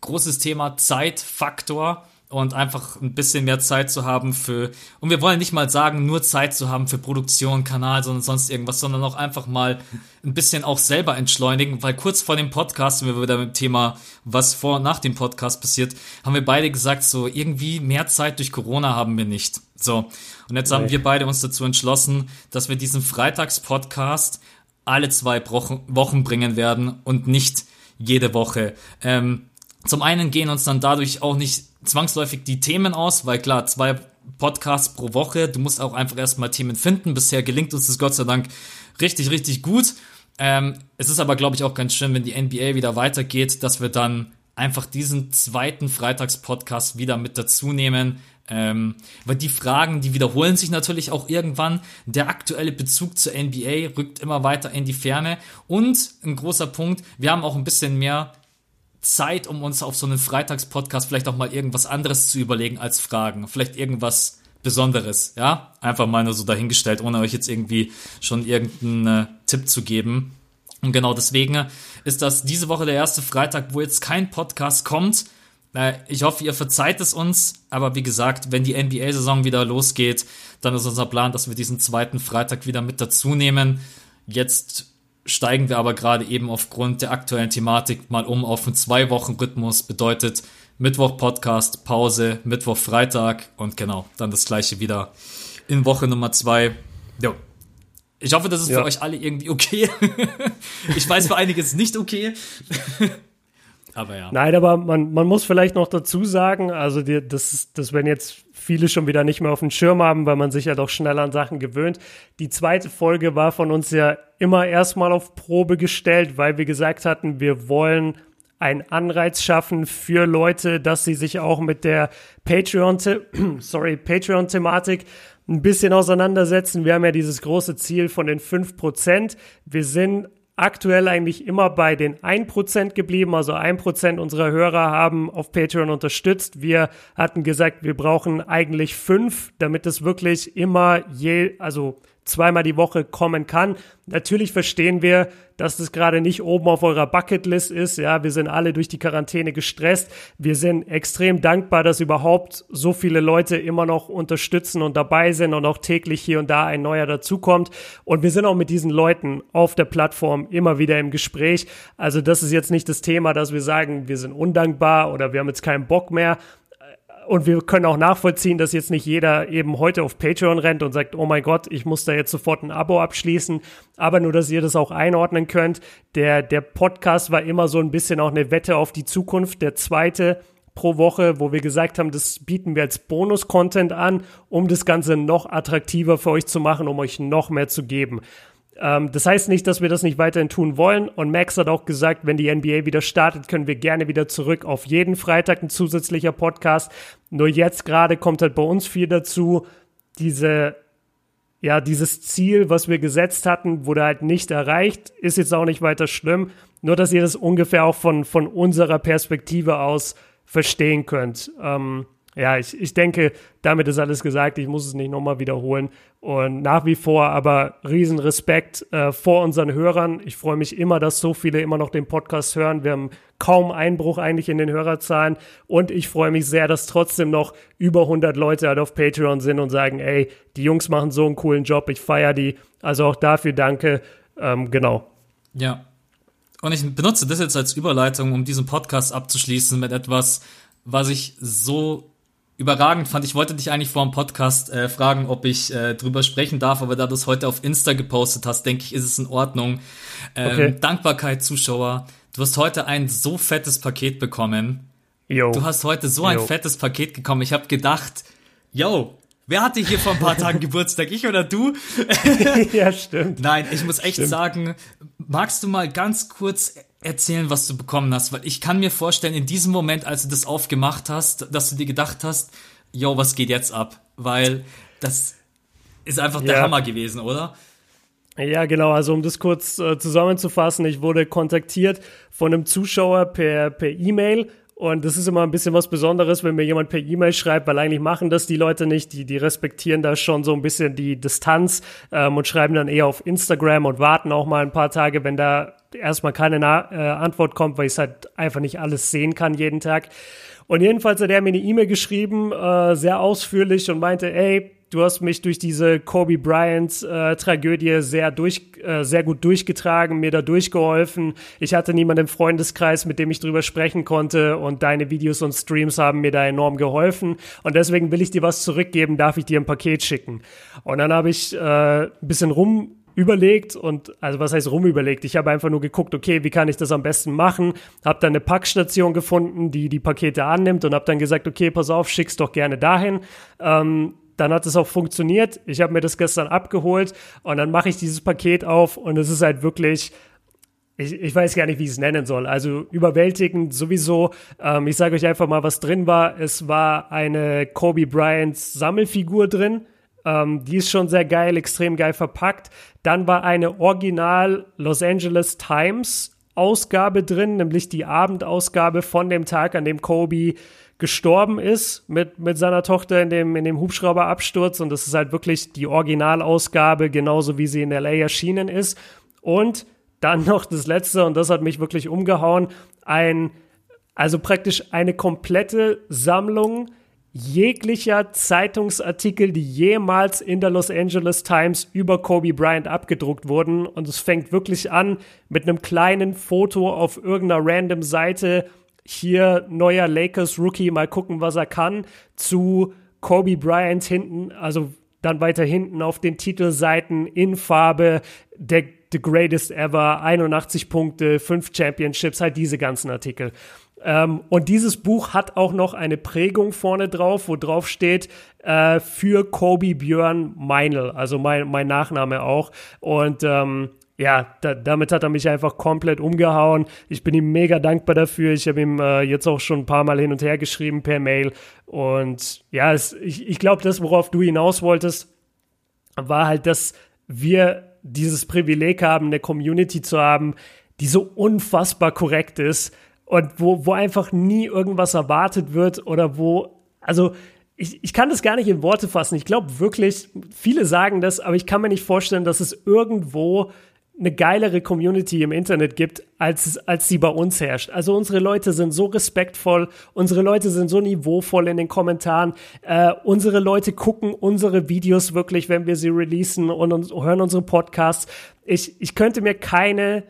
großes Thema Zeitfaktor. Und einfach ein bisschen mehr Zeit zu haben für, und wir wollen nicht mal sagen, nur Zeit zu haben für Produktion, Kanal, sondern sonst irgendwas, sondern auch einfach mal ein bisschen auch selber entschleunigen, weil kurz vor dem Podcast, wenn wir wieder mit dem Thema, was vor und nach dem Podcast passiert, haben wir beide gesagt, so irgendwie mehr Zeit durch Corona haben wir nicht. So. Und jetzt haben wir beide uns dazu entschlossen, dass wir diesen Freitagspodcast alle zwei Wochen bringen werden und nicht jede Woche. Ähm, zum einen gehen uns dann dadurch auch nicht zwangsläufig die Themen aus, weil klar, zwei Podcasts pro Woche, du musst auch einfach erstmal Themen finden. Bisher gelingt uns das Gott sei Dank richtig, richtig gut. Ähm, es ist aber, glaube ich, auch ganz schön, wenn die NBA wieder weitergeht, dass wir dann einfach diesen zweiten Freitagspodcast wieder mit dazu nehmen. Ähm, weil die Fragen, die wiederholen sich natürlich auch irgendwann. Der aktuelle Bezug zur NBA rückt immer weiter in die Ferne. Und ein großer Punkt, wir haben auch ein bisschen mehr Zeit, um uns auf so einen Freitagspodcast vielleicht auch mal irgendwas anderes zu überlegen als Fragen. Vielleicht irgendwas Besonderes, ja? Einfach mal nur so dahingestellt, ohne euch jetzt irgendwie schon irgendeinen äh, Tipp zu geben. Und genau deswegen ist das diese Woche der erste Freitag, wo jetzt kein Podcast kommt. Äh, ich hoffe, ihr verzeiht es uns, aber wie gesagt, wenn die NBA-Saison wieder losgeht, dann ist unser Plan, dass wir diesen zweiten Freitag wieder mit dazu nehmen. Jetzt steigen wir aber gerade eben aufgrund der aktuellen Thematik mal um auf einen Zwei-Wochen-Rhythmus. Bedeutet Mittwoch Podcast, Pause, Mittwoch Freitag und genau, dann das gleiche wieder in Woche Nummer zwei. Jo. Ich hoffe, das ist ja. für euch alle irgendwie okay. ich weiß für einiges nicht okay. aber ja. Nein, aber man, man muss vielleicht noch dazu sagen, also die, das, das werden jetzt viele schon wieder nicht mehr auf dem Schirm haben, weil man sich ja doch schnell an Sachen gewöhnt. Die zweite Folge war von uns ja immer erstmal auf Probe gestellt, weil wir gesagt hatten, wir wollen einen Anreiz schaffen für Leute, dass sie sich auch mit der Patreon, sorry, Patreon-Thematik ein bisschen auseinandersetzen. Wir haben ja dieses große Ziel von den 5%. Wir sind aktuell eigentlich immer bei den 1% geblieben. Also 1% unserer Hörer haben auf Patreon unterstützt. Wir hatten gesagt, wir brauchen eigentlich 5, damit es wirklich immer je, also zweimal die Woche kommen kann. Natürlich verstehen wir, dass das gerade nicht oben auf eurer Bucketlist ist. Ja, wir sind alle durch die Quarantäne gestresst. Wir sind extrem dankbar, dass überhaupt so viele Leute immer noch unterstützen und dabei sind und auch täglich hier und da ein neuer dazukommt. Und wir sind auch mit diesen Leuten auf der Plattform immer wieder im Gespräch. Also das ist jetzt nicht das Thema, dass wir sagen, wir sind undankbar oder wir haben jetzt keinen Bock mehr, und wir können auch nachvollziehen, dass jetzt nicht jeder eben heute auf Patreon rennt und sagt, oh mein Gott, ich muss da jetzt sofort ein Abo abschließen. Aber nur, dass ihr das auch einordnen könnt. Der, der Podcast war immer so ein bisschen auch eine Wette auf die Zukunft. Der zweite pro Woche, wo wir gesagt haben, das bieten wir als Bonus-Content an, um das Ganze noch attraktiver für euch zu machen, um euch noch mehr zu geben. Ähm, das heißt nicht, dass wir das nicht weiterhin tun wollen. Und Max hat auch gesagt, wenn die NBA wieder startet, können wir gerne wieder zurück auf jeden Freitag ein zusätzlicher Podcast. Nur jetzt gerade kommt halt bei uns viel dazu, diese ja, dieses Ziel, was wir gesetzt hatten, wurde halt nicht erreicht, ist jetzt auch nicht weiter schlimm. Nur, dass ihr das ungefähr auch von, von unserer Perspektive aus verstehen könnt. Ähm, ja, ich, ich denke, damit ist alles gesagt. Ich muss es nicht nochmal wiederholen. Und nach wie vor aber Riesenrespekt äh, vor unseren Hörern. Ich freue mich immer, dass so viele immer noch den Podcast hören. Wir haben kaum Einbruch eigentlich in den Hörerzahlen. Und ich freue mich sehr, dass trotzdem noch über 100 Leute halt auf Patreon sind und sagen, ey, die Jungs machen so einen coolen Job. Ich feiere die. Also auch dafür danke. Ähm, genau. Ja. Und ich benutze das jetzt als Überleitung, um diesen Podcast abzuschließen mit etwas, was ich so überragend fand. Ich wollte dich eigentlich vor dem Podcast äh, fragen, ob ich äh, drüber sprechen darf, aber da du es heute auf Insta gepostet hast, denke ich, ist es in Ordnung. Ähm, okay. Dankbarkeit, Zuschauer. Du hast heute ein so fettes Paket bekommen. Yo. Du hast heute so yo. ein fettes Paket bekommen. Ich habe gedacht, yo, wer hatte hier vor ein paar Tagen Geburtstag? Ich oder du? ja, stimmt. Nein, ich muss echt stimmt. sagen, magst du mal ganz kurz erzählen, was du bekommen hast, weil ich kann mir vorstellen, in diesem Moment, als du das aufgemacht hast, dass du dir gedacht hast, yo, was geht jetzt ab? Weil das ist einfach der Hammer gewesen, oder? Ja, genau. Also um das kurz äh, zusammenzufassen, ich wurde kontaktiert von einem Zuschauer per per E-Mail und das ist immer ein bisschen was Besonderes, wenn mir jemand per E-Mail schreibt, weil eigentlich machen das die Leute nicht. Die, die respektieren da schon so ein bisschen die Distanz ähm, und schreiben dann eher auf Instagram und warten auch mal ein paar Tage, wenn da erstmal keine Na äh, Antwort kommt, weil ich halt einfach nicht alles sehen kann jeden Tag. Und jedenfalls hat er mir eine E-Mail geschrieben, äh, sehr ausführlich und meinte, ey, du hast mich durch diese Kobe Bryant äh, Tragödie sehr durch äh, sehr gut durchgetragen, mir da durchgeholfen. Ich hatte niemanden im Freundeskreis, mit dem ich drüber sprechen konnte und deine Videos und Streams haben mir da enorm geholfen und deswegen will ich dir was zurückgeben, darf ich dir ein Paket schicken. Und dann habe ich äh, ein bisschen rum überlegt und also was heißt rumüberlegt? Ich habe einfach nur geguckt, okay, wie kann ich das am besten machen? Habe dann eine Packstation gefunden, die die Pakete annimmt und habe dann gesagt, okay, pass auf, schick's doch gerne dahin. Ähm, dann hat es auch funktioniert. Ich habe mir das gestern abgeholt und dann mache ich dieses Paket auf und es ist halt wirklich ich, ich weiß gar nicht, wie ich es nennen soll. Also überwältigend sowieso. Ähm, ich sage euch einfach mal, was drin war. Es war eine Kobe Bryant Sammelfigur drin. Ähm, die ist schon sehr geil, extrem geil verpackt. Dann war eine Original Los Angeles Times Ausgabe drin, nämlich die Abendausgabe von dem Tag, an dem Kobe gestorben ist mit, mit seiner Tochter in dem, in dem Hubschrauberabsturz. Und das ist halt wirklich die Originalausgabe, genauso wie sie in LA erschienen ist. Und dann noch das letzte, und das hat mich wirklich umgehauen, ein, also praktisch eine komplette Sammlung jeglicher Zeitungsartikel, die jemals in der Los Angeles Times über Kobe Bryant abgedruckt wurden. Und es fängt wirklich an mit einem kleinen Foto auf irgendeiner random Seite hier neuer Lakers Rookie, mal gucken, was er kann, zu Kobe Bryant hinten, also dann weiter hinten auf den Titelseiten in Farbe, der The Greatest Ever, 81 Punkte, 5 Championships, halt diese ganzen Artikel. Ähm, und dieses Buch hat auch noch eine Prägung vorne drauf, wo drauf steht, äh, für Kobe Björn Meinl, also mein, mein Nachname auch. Und ähm, ja, da, damit hat er mich einfach komplett umgehauen. Ich bin ihm mega dankbar dafür. Ich habe ihm äh, jetzt auch schon ein paar Mal hin und her geschrieben per Mail. Und ja, es, ich, ich glaube, das, worauf du hinaus wolltest, war halt, dass wir dieses Privileg haben, eine Community zu haben, die so unfassbar korrekt ist und wo, wo einfach nie irgendwas erwartet wird oder wo, also ich, ich kann das gar nicht in Worte fassen. Ich glaube wirklich, viele sagen das, aber ich kann mir nicht vorstellen, dass es irgendwo eine geilere Community im Internet gibt, als, als sie bei uns herrscht. Also unsere Leute sind so respektvoll, unsere Leute sind so niveauvoll in den Kommentaren, äh, unsere Leute gucken unsere Videos wirklich, wenn wir sie releasen und, und hören unsere Podcasts. Ich, ich könnte mir keine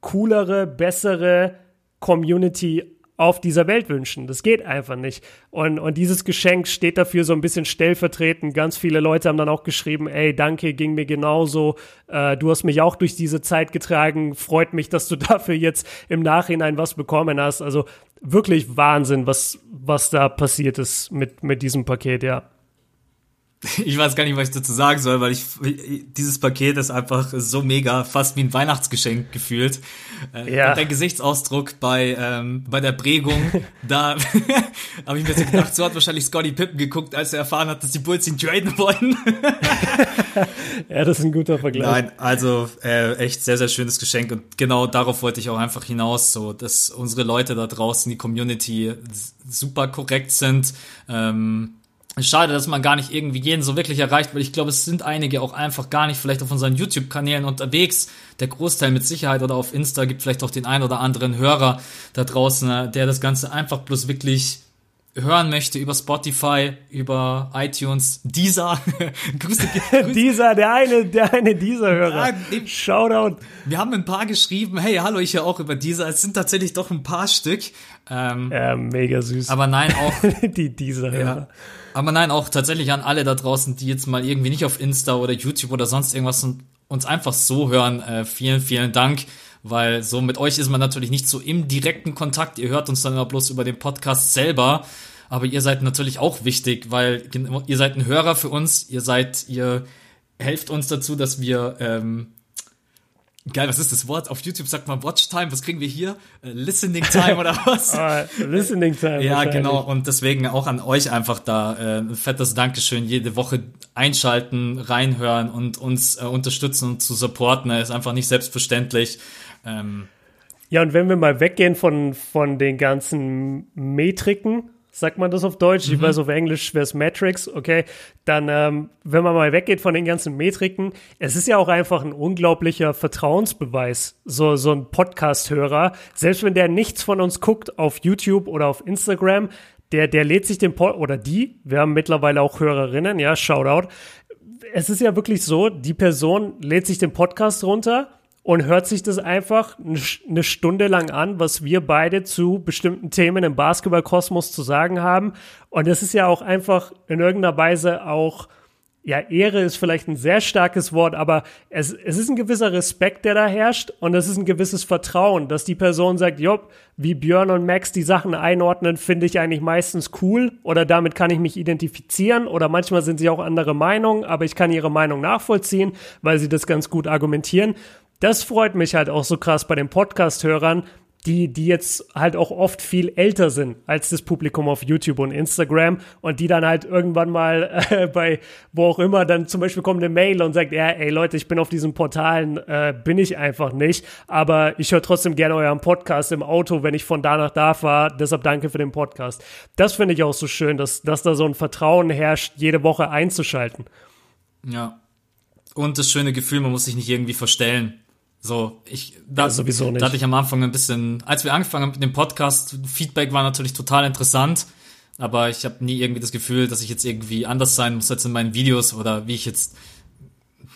coolere, bessere Community auf dieser Welt wünschen. Das geht einfach nicht. Und, und dieses Geschenk steht dafür so ein bisschen stellvertretend. Ganz viele Leute haben dann auch geschrieben, ey, danke, ging mir genauso. Äh, du hast mich auch durch diese Zeit getragen. Freut mich, dass du dafür jetzt im Nachhinein was bekommen hast. Also wirklich Wahnsinn, was, was da passiert ist mit, mit diesem Paket, ja ich weiß gar nicht, was ich dazu sagen soll, weil ich dieses Paket ist einfach so mega, fast wie ein Weihnachtsgeschenk gefühlt. Äh, ja. Und der Gesichtsausdruck bei ähm, bei der Prägung, da habe ich mir so gedacht, so hat wahrscheinlich Scotty Pippen geguckt, als er erfahren hat, dass die Bulls ihn traden wollen. ja, das ist ein guter Vergleich. Nein, also äh, echt sehr sehr schönes Geschenk und genau darauf wollte ich auch einfach hinaus, so dass unsere Leute da draußen, die Community super korrekt sind. Ähm, Schade, dass man gar nicht irgendwie jeden so wirklich erreicht, weil ich glaube, es sind einige auch einfach gar nicht vielleicht auf unseren YouTube-Kanälen unterwegs. Der Großteil mit Sicherheit oder auf Insta gibt vielleicht auch den einen oder anderen Hörer da draußen, äh, der das Ganze einfach bloß wirklich hören möchte über Spotify, über iTunes, Deezer. Grüße, Grüße. Deezer, der eine, der eine Deezer-Hörer. Ja, Shoutout. Wir haben ein paar geschrieben, hey, hallo, ich höre auch über Deezer. Es sind tatsächlich doch ein paar Stück. Ähm, ja, mega süß. Aber nein, auch. die Deezer-Hörer. Ja. Aber nein, auch tatsächlich an alle da draußen, die jetzt mal irgendwie nicht auf Insta oder YouTube oder sonst irgendwas uns einfach so hören. Äh, vielen, vielen Dank, weil so mit euch ist man natürlich nicht so im direkten Kontakt. Ihr hört uns dann immer bloß über den Podcast selber. Aber ihr seid natürlich auch wichtig, weil ihr seid ein Hörer für uns. Ihr seid, ihr helft uns dazu, dass wir ähm, Geil, was ist das Wort? Auf YouTube sagt man Watch Time. Was kriegen wir hier? Äh, Listening Time oder was? oh, Listening Time. ja, genau. Und deswegen auch an euch einfach da äh, ein fettes Dankeschön. Jede Woche einschalten, reinhören und uns äh, unterstützen und zu supporten. Ist einfach nicht selbstverständlich. Ähm, ja, und wenn wir mal weggehen von, von den ganzen Metriken, sagt man das auf Deutsch? Ich weiß, auf Englisch wäre es Metrics, okay. Dann, ähm, wenn man mal weggeht von den ganzen Metriken, es ist ja auch einfach ein unglaublicher Vertrauensbeweis, so, so ein Podcast-Hörer. Selbst wenn der nichts von uns guckt auf YouTube oder auf Instagram, der, der lädt sich den Pod, oder die, wir haben mittlerweile auch Hörerinnen, ja, Shoutout. Es ist ja wirklich so, die Person lädt sich den Podcast runter und hört sich das einfach eine Stunde lang an, was wir beide zu bestimmten Themen im Basketballkosmos zu sagen haben. Und es ist ja auch einfach in irgendeiner Weise auch, ja, Ehre ist vielleicht ein sehr starkes Wort, aber es, es ist ein gewisser Respekt, der da herrscht und es ist ein gewisses Vertrauen, dass die Person sagt, jopp, wie Björn und Max die Sachen einordnen, finde ich eigentlich meistens cool oder damit kann ich mich identifizieren oder manchmal sind sie auch andere Meinungen, aber ich kann ihre Meinung nachvollziehen, weil sie das ganz gut argumentieren das freut mich halt auch so krass bei den Podcast-Hörern, die, die jetzt halt auch oft viel älter sind als das Publikum auf YouTube und Instagram und die dann halt irgendwann mal äh, bei wo auch immer dann zum Beispiel kommt eine Mail und sagt, ja, ey Leute, ich bin auf diesen Portalen, äh, bin ich einfach nicht, aber ich höre trotzdem gerne euren Podcast im Auto, wenn ich von da nach da fahre, deshalb danke für den Podcast. Das finde ich auch so schön, dass, dass da so ein Vertrauen herrscht, jede Woche einzuschalten. Ja. Und das schöne Gefühl, man muss sich nicht irgendwie verstellen. So, ich, da, ja, sowieso nicht. da hatte ich am Anfang ein bisschen, als wir angefangen haben mit dem Podcast, Feedback war natürlich total interessant, aber ich habe nie irgendwie das Gefühl, dass ich jetzt irgendwie anders sein muss als in meinen Videos oder wie ich jetzt,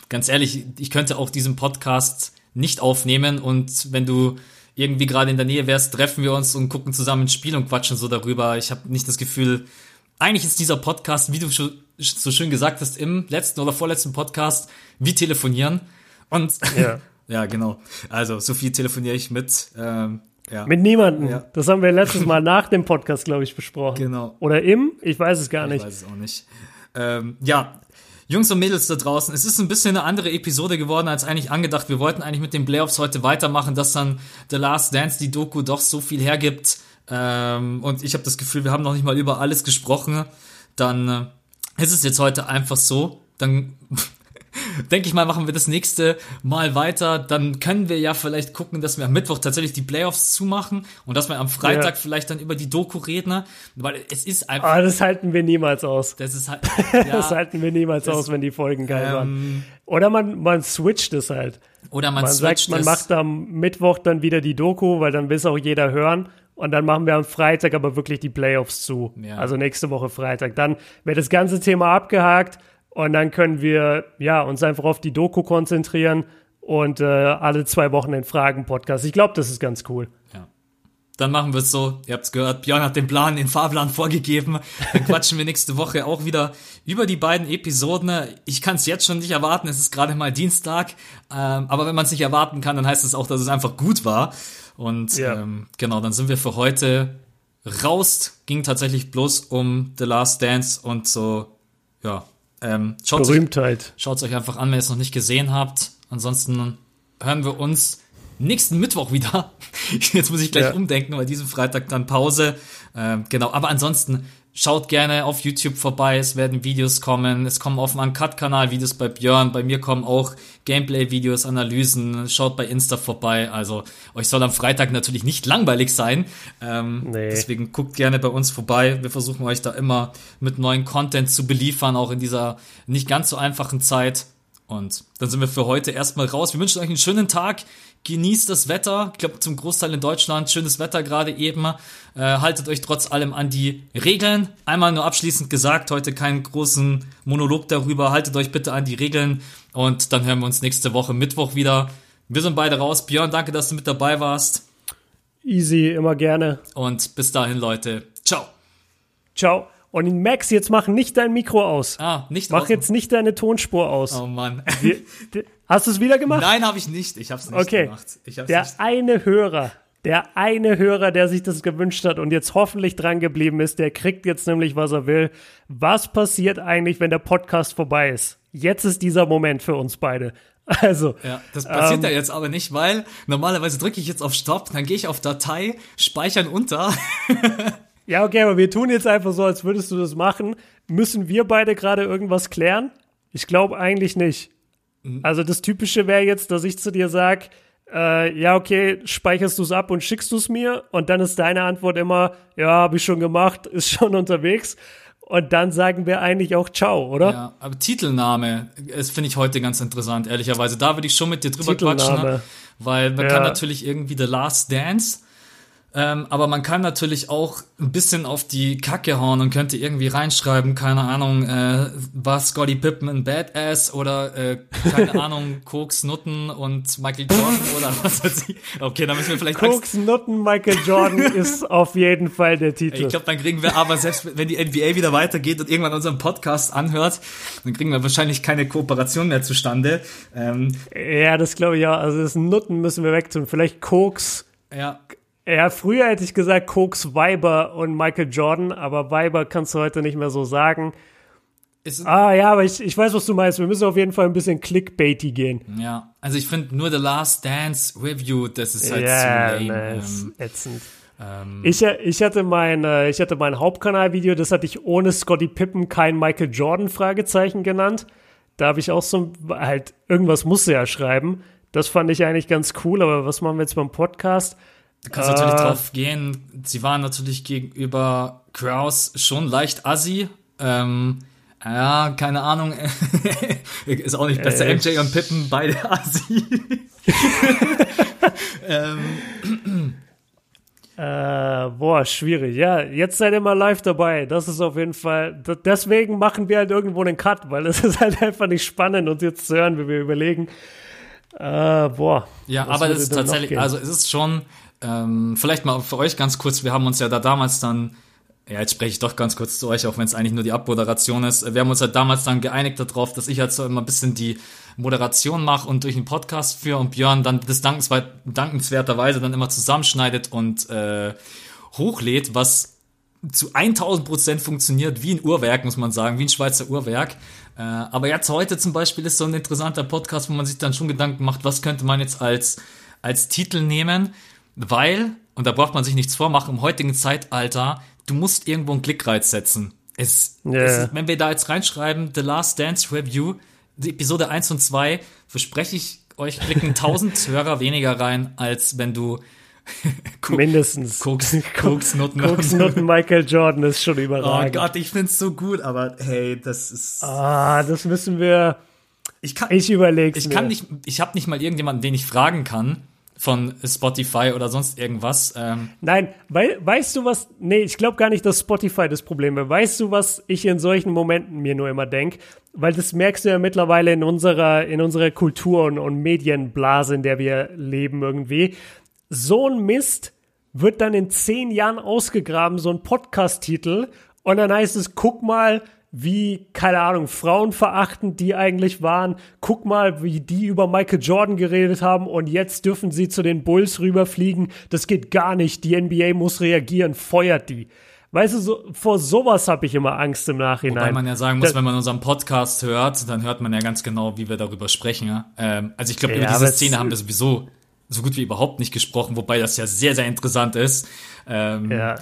ganz ehrlich, ich könnte auch diesen Podcast nicht aufnehmen und wenn du irgendwie gerade in der Nähe wärst, treffen wir uns und gucken zusammen ein Spiel und quatschen so darüber. Ich habe nicht das Gefühl, eigentlich ist dieser Podcast, wie du schon so schön gesagt hast, im letzten oder vorletzten Podcast, wie telefonieren. Und ja. Ja, genau. Also, so viel telefoniere ich mit. Ähm, ja. Mit niemandem. Ja. Das haben wir letztes Mal nach dem Podcast, glaube ich, besprochen. Genau. Oder im? Ich weiß es gar nicht. Ich weiß es auch nicht. Ähm, ja, Jungs und Mädels da draußen, es ist ein bisschen eine andere Episode geworden als eigentlich angedacht. Wir wollten eigentlich mit den Playoffs heute weitermachen, dass dann The Last Dance, die Doku, doch so viel hergibt. Ähm, und ich habe das Gefühl, wir haben noch nicht mal über alles gesprochen. Dann äh, ist es jetzt heute einfach so. Dann denke ich mal, machen wir das nächste Mal weiter. Dann können wir ja vielleicht gucken, dass wir am Mittwoch tatsächlich die Playoffs zumachen und dass wir am Freitag ja. vielleicht dann über die Doku reden, weil es ist einfach. Aber das halten wir niemals aus. Das ist halt. Ja, das halten wir niemals das, aus, wenn die Folgen geil ähm, waren. Oder man, man switcht es halt. Oder man, man sagt, man macht am Mittwoch dann wieder die Doku, weil dann will es auch jeder hören. Und dann machen wir am Freitag aber wirklich die Playoffs zu. Ja. Also nächste Woche Freitag. Dann wird das ganze Thema abgehakt. Und dann können wir ja uns einfach auf die Doku konzentrieren und äh, alle zwei Wochen den Fragen-Podcast. Ich glaube, das ist ganz cool. Ja. Dann machen wir es so. Ihr habt es gehört, Björn hat den Plan, den Fahrplan vorgegeben. Dann quatschen wir nächste Woche auch wieder über die beiden Episoden. Ich kann es jetzt schon nicht erwarten. Es ist gerade mal Dienstag. Ähm, aber wenn man es nicht erwarten kann, dann heißt es auch, dass es einfach gut war. Und ja. ähm, genau, dann sind wir für heute raus. Ging tatsächlich bloß um The Last Dance und so, ja, ähm, schaut Berühmtheit. Schaut es euch einfach an, wenn ihr es noch nicht gesehen habt. Ansonsten hören wir uns nächsten Mittwoch wieder. Jetzt muss ich gleich ja. umdenken, weil diesen Freitag dann Pause. Ähm, genau, aber ansonsten Schaut gerne auf YouTube vorbei, es werden Videos kommen. Es kommen auf dem Uncut-Kanal Videos bei Björn. Bei mir kommen auch Gameplay-Videos, Analysen. Schaut bei Insta vorbei. Also euch soll am Freitag natürlich nicht langweilig sein. Ähm, nee. Deswegen guckt gerne bei uns vorbei. Wir versuchen euch da immer mit neuen Content zu beliefern, auch in dieser nicht ganz so einfachen Zeit. Und dann sind wir für heute erstmal raus. Wir wünschen euch einen schönen Tag genießt das Wetter. Ich glaube, zum Großteil in Deutschland schönes Wetter gerade eben. Äh, haltet euch trotz allem an die Regeln. Einmal nur abschließend gesagt, heute keinen großen Monolog darüber. Haltet euch bitte an die Regeln und dann hören wir uns nächste Woche Mittwoch wieder. Wir sind beide raus. Björn, danke, dass du mit dabei warst. Easy, immer gerne. Und bis dahin, Leute. Ciao. Ciao. Und Max, jetzt mach nicht dein Mikro aus. Ah, nicht Mach jetzt nicht deine Tonspur aus. Oh Mann. hast du es wieder gemacht? Nein, habe ich nicht. Ich habe es nicht okay. gemacht. Der nicht. eine Hörer, der eine Hörer, der sich das gewünscht hat und jetzt hoffentlich dran geblieben ist, der kriegt jetzt nämlich, was er will. Was passiert eigentlich, wenn der Podcast vorbei ist? Jetzt ist dieser Moment für uns beide. Also. Ja, das passiert ähm, ja jetzt aber nicht, weil normalerweise drücke ich jetzt auf Stopp, dann gehe ich auf Datei, speichern unter. Ja, okay, aber wir tun jetzt einfach so, als würdest du das machen. Müssen wir beide gerade irgendwas klären? Ich glaube eigentlich nicht. Mhm. Also das Typische wäre jetzt, dass ich zu dir sage, äh, ja, okay, speicherst du es ab und schickst du es mir? Und dann ist deine Antwort immer, ja, habe ich schon gemacht, ist schon unterwegs. Und dann sagen wir eigentlich auch Ciao, oder? Ja, aber Titelname, das finde ich heute ganz interessant, ehrlicherweise. Da würde ich schon mit dir drüber quatschen, ne? weil man ja. kann natürlich irgendwie The Last Dance ähm, aber man kann natürlich auch ein bisschen auf die Kacke hauen und könnte irgendwie reinschreiben, keine Ahnung, äh, war Scotty Pippen ein Badass oder äh, keine Ahnung, Koks Nutten und Michael Jordan oder was weiß ich. Okay, dann müssen wir vielleicht Koks Nutten, Michael Jordan ist auf jeden Fall der Titel. Ich glaube, dann kriegen wir aber selbst wenn die NBA wieder weitergeht und irgendwann unseren Podcast anhört, dann kriegen wir wahrscheinlich keine Kooperation mehr zustande. Ähm, ja, das glaube ich auch. Also das Nutten müssen wir wegtun. Vielleicht Koks. Ja. Ja, früher hätte ich gesagt Koks, Weiber und Michael Jordan, aber Weiber kannst du heute nicht mehr so sagen. ah ja, aber ich, ich weiß, was du meinst. Wir müssen auf jeden Fall ein bisschen clickbaity gehen. Ja, also ich finde nur The Last Dance Review, das ist halt ja, zu lame. Ähm, ätzend. Ähm, ich, ich hatte mein, äh, ich hatte mein Hauptkanalvideo, das hatte ich ohne Scotty Pippen kein Michael Jordan Fragezeichen genannt. Da habe ich auch so halt irgendwas musste ja schreiben. Das fand ich eigentlich ganz cool, aber was machen wir jetzt beim Podcast? Du kannst äh, natürlich drauf gehen. Sie waren natürlich gegenüber Kraus schon leicht assi. Ähm, ja, keine Ahnung. ist auch nicht besser. Äh, MJ und Pippen, beide assi. ähm. Äh, boah, schwierig. Ja, jetzt seid ihr mal live dabei. Das ist auf jeden Fall. Deswegen machen wir halt irgendwo einen Cut, weil es ist halt einfach nicht spannend, uns jetzt zu hören, wie wir überlegen. Äh, boah. Ja, aber es ist tatsächlich, also es ist schon ähm, vielleicht mal für euch ganz kurz, wir haben uns ja da damals dann, ja, jetzt spreche ich doch ganz kurz zu euch, auch wenn es eigentlich nur die Abmoderation ist. Wir haben uns ja damals dann geeinigt darauf, dass ich halt so immer ein bisschen die Moderation mache und durch den Podcast führe und Björn dann das dankenswerterweise dann immer zusammenschneidet und äh, hochlädt, was zu 1000 Prozent funktioniert, wie ein Uhrwerk, muss man sagen, wie ein Schweizer Uhrwerk. Äh, aber jetzt heute zum Beispiel ist so ein interessanter Podcast, wo man sich dann schon Gedanken macht, was könnte man jetzt als, als Titel nehmen. Weil, und da braucht man sich nichts vormachen, im heutigen Zeitalter, du musst irgendwo einen Klickreiz setzen. Es, yeah. es wenn wir da jetzt reinschreiben, The Last Dance Review, die Episode 1 und 2, verspreche ich euch, klicken 1000 Hörer weniger rein, als wenn du Mindestens. Koks, Koksnutten. Koksnutten Michael Jordan ist schon überragend. Oh Gott, ich find's so gut, aber hey, das ist. Ah, das müssen wir. Ich kann. Ich überleg's Ich kann nicht. Ich habe nicht mal irgendjemanden, den ich fragen kann von Spotify oder sonst irgendwas. Ähm. Nein, wei weißt du was? Nee, ich glaube gar nicht, dass Spotify das Problem ist. Weißt du, was ich in solchen Momenten mir nur immer denke? Weil das merkst du ja mittlerweile in unserer, in unserer Kultur und, und Medienblase, in der wir leben irgendwie. So ein Mist wird dann in zehn Jahren ausgegraben, so ein Podcast-Titel. Und dann heißt es, guck mal, wie, keine Ahnung, frauenverachtend die eigentlich waren. Guck mal, wie die über Michael Jordan geredet haben und jetzt dürfen sie zu den Bulls rüberfliegen. Das geht gar nicht. Die NBA muss reagieren, feuert die. Weißt du, so, vor sowas habe ich immer Angst im Nachhinein. Wobei man ja sagen muss, das, wenn man unseren Podcast hört, dann hört man ja ganz genau, wie wir darüber sprechen. Ja? Ähm, also ich glaube, ja, über diese Szene haben wir sowieso so gut wie überhaupt nicht gesprochen, wobei das ja sehr, sehr interessant ist. Ähm, ja.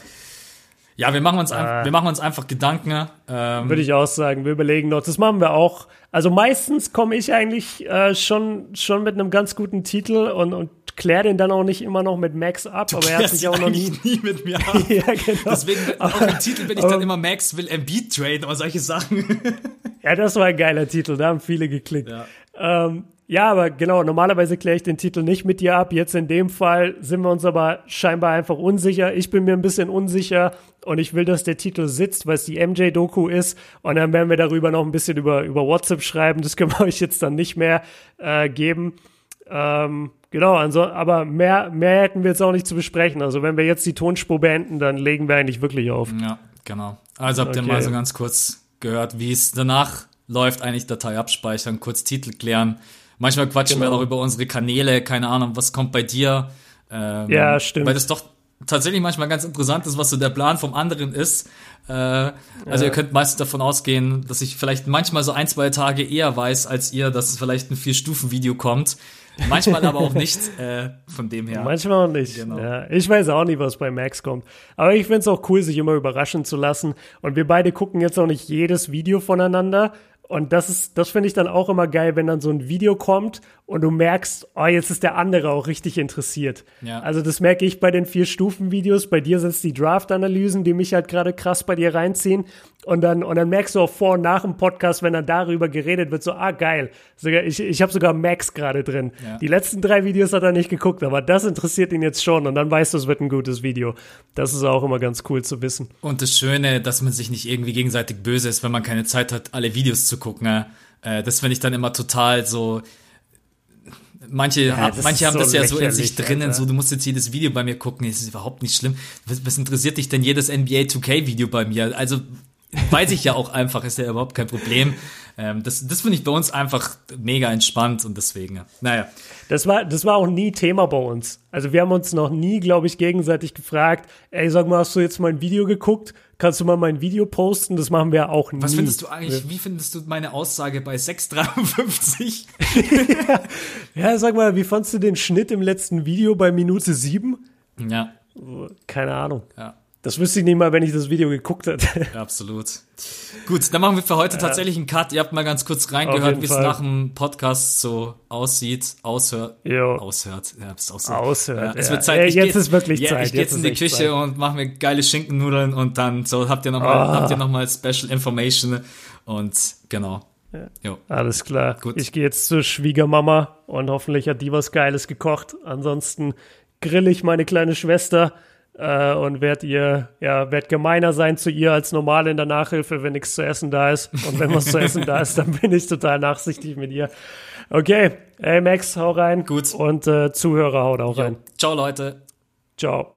Ja, wir machen uns, äh, wir machen uns einfach Gedanken. Ähm, Würde ich auch sagen. Wir überlegen noch. Das machen wir auch. Also meistens komme ich eigentlich äh, schon, schon mit einem ganz guten Titel und, und kläre den dann auch nicht immer noch mit Max ab. Du aber er hat sich auch noch nie, nie mit mir ab. ja, genau. Deswegen auch im Titel bin ich dann immer Max will Embiid traden oder solche Sachen. ja, das war ein geiler Titel. Da haben viele geklickt. Ja. Ähm, ja, aber genau, normalerweise kläre ich den Titel nicht mit dir ab. Jetzt in dem Fall sind wir uns aber scheinbar einfach unsicher. Ich bin mir ein bisschen unsicher und ich will, dass der Titel sitzt, weil es die MJ-Doku ist. Und dann werden wir darüber noch ein bisschen über, über WhatsApp schreiben. Das können wir euch jetzt dann nicht mehr äh, geben. Ähm, genau, also, aber mehr, mehr hätten wir jetzt auch nicht zu besprechen. Also wenn wir jetzt die Tonspur beenden, dann legen wir eigentlich wirklich auf. Ja, genau. Also habt ihr okay. mal so ganz kurz gehört, wie es danach läuft, eigentlich Datei abspeichern, kurz Titel klären Manchmal quatschen genau. wir auch über unsere Kanäle, keine Ahnung, was kommt bei dir. Ähm, ja, stimmt. Weil das doch tatsächlich manchmal ganz interessant ist, was so der Plan vom anderen ist. Äh, also ja. ihr könnt meistens davon ausgehen, dass ich vielleicht manchmal so ein, zwei Tage eher weiß als ihr, dass es vielleicht ein Vier-Stufen-Video kommt. Manchmal aber auch nicht, äh, von dem her. Manchmal auch nicht. Genau. Ja, ich weiß auch nicht, was bei Max kommt. Aber ich finde es auch cool, sich immer überraschen zu lassen. Und wir beide gucken jetzt auch nicht jedes Video voneinander, Und das ist, das finde ich dann auch immer geil, wenn dann so ein Video kommt und du merkst, oh, jetzt ist der andere auch richtig interessiert. Ja. Also das merke ich bei den vier Stufen-Videos. Bei dir sind es die Draft-Analysen, die mich halt gerade krass bei dir reinziehen. Und dann, und dann merkst du auch vor und nach dem Podcast, wenn dann darüber geredet wird, so, ah, geil. Ich ich habe sogar Max gerade drin. Ja. Die letzten drei Videos hat er nicht geguckt, aber das interessiert ihn jetzt schon. Und dann weißt du, es wird ein gutes Video. Das ist auch immer ganz cool zu wissen. Und das Schöne, dass man sich nicht irgendwie gegenseitig böse ist, wenn man keine Zeit hat, alle Videos zu gucken. Ja. Äh, das finde ich dann immer total so. Manche, Ja, hab, manche haben so das ja so in sich drinnen, Alter. so du musst jetzt jedes Video bei mir gucken, das ist überhaupt nicht schlimm. Was, was interessiert dich denn jedes NBA 2K Video bei mir? Also weiß ich ja auch einfach, ist ja überhaupt kein Problem. Ähm, das das finde ich bei uns einfach mega entspannt und deswegen, ja. naja. Das war, das war auch nie Thema bei uns. Also wir haben uns noch nie, glaube ich, gegenseitig gefragt, ey, sag mal, hast du jetzt mein Video geguckt? Kannst du mal mein Video posten? Das machen wir auch nie. Was findest du eigentlich, wie findest du meine Aussage bei 6,53? Ja, sag mal, wie fandst du den Schnitt im letzten Video bei Minute sieben? ja, Keine Ahnung. ja. Das wüsste ich nicht mal, wenn ich das Video geguckt hätte. Ja, absolut. Gut, dann machen wir für heute tatsächlich einen Cut. Ihr habt mal ganz kurz reingehört, wie es nach dem Podcast so aussieht, aushört, Jo. aushört. Ja, auch so. Aushört, Ja, es ja. wird Zeit. Ja, Ich jetzt geh- ist wirklich ja, Zeit, Ich gehe jetzt in die Küche Zeit. und mache mir geile Schinkennudeln und dann so habt ihr noch mal, Ah. habt ihr noch mal Special Information und genau. Jo. Alles klar. Gut. Ich gehe jetzt zur Schwiegermama und hoffentlich hat die was Geiles gekocht. Ansonsten grill ich meine kleine Schwester äh, und werd ihr, ja, werd gemeiner sein zu ihr als normal in der Nachhilfe, wenn nichts zu essen da ist. Und wenn was zu essen da ist, dann bin ich total nachsichtig mit ihr. Okay, hey Max, hau rein. Gut. Und äh, Zuhörer, haut auch rein. Ciao, Leute. Ciao.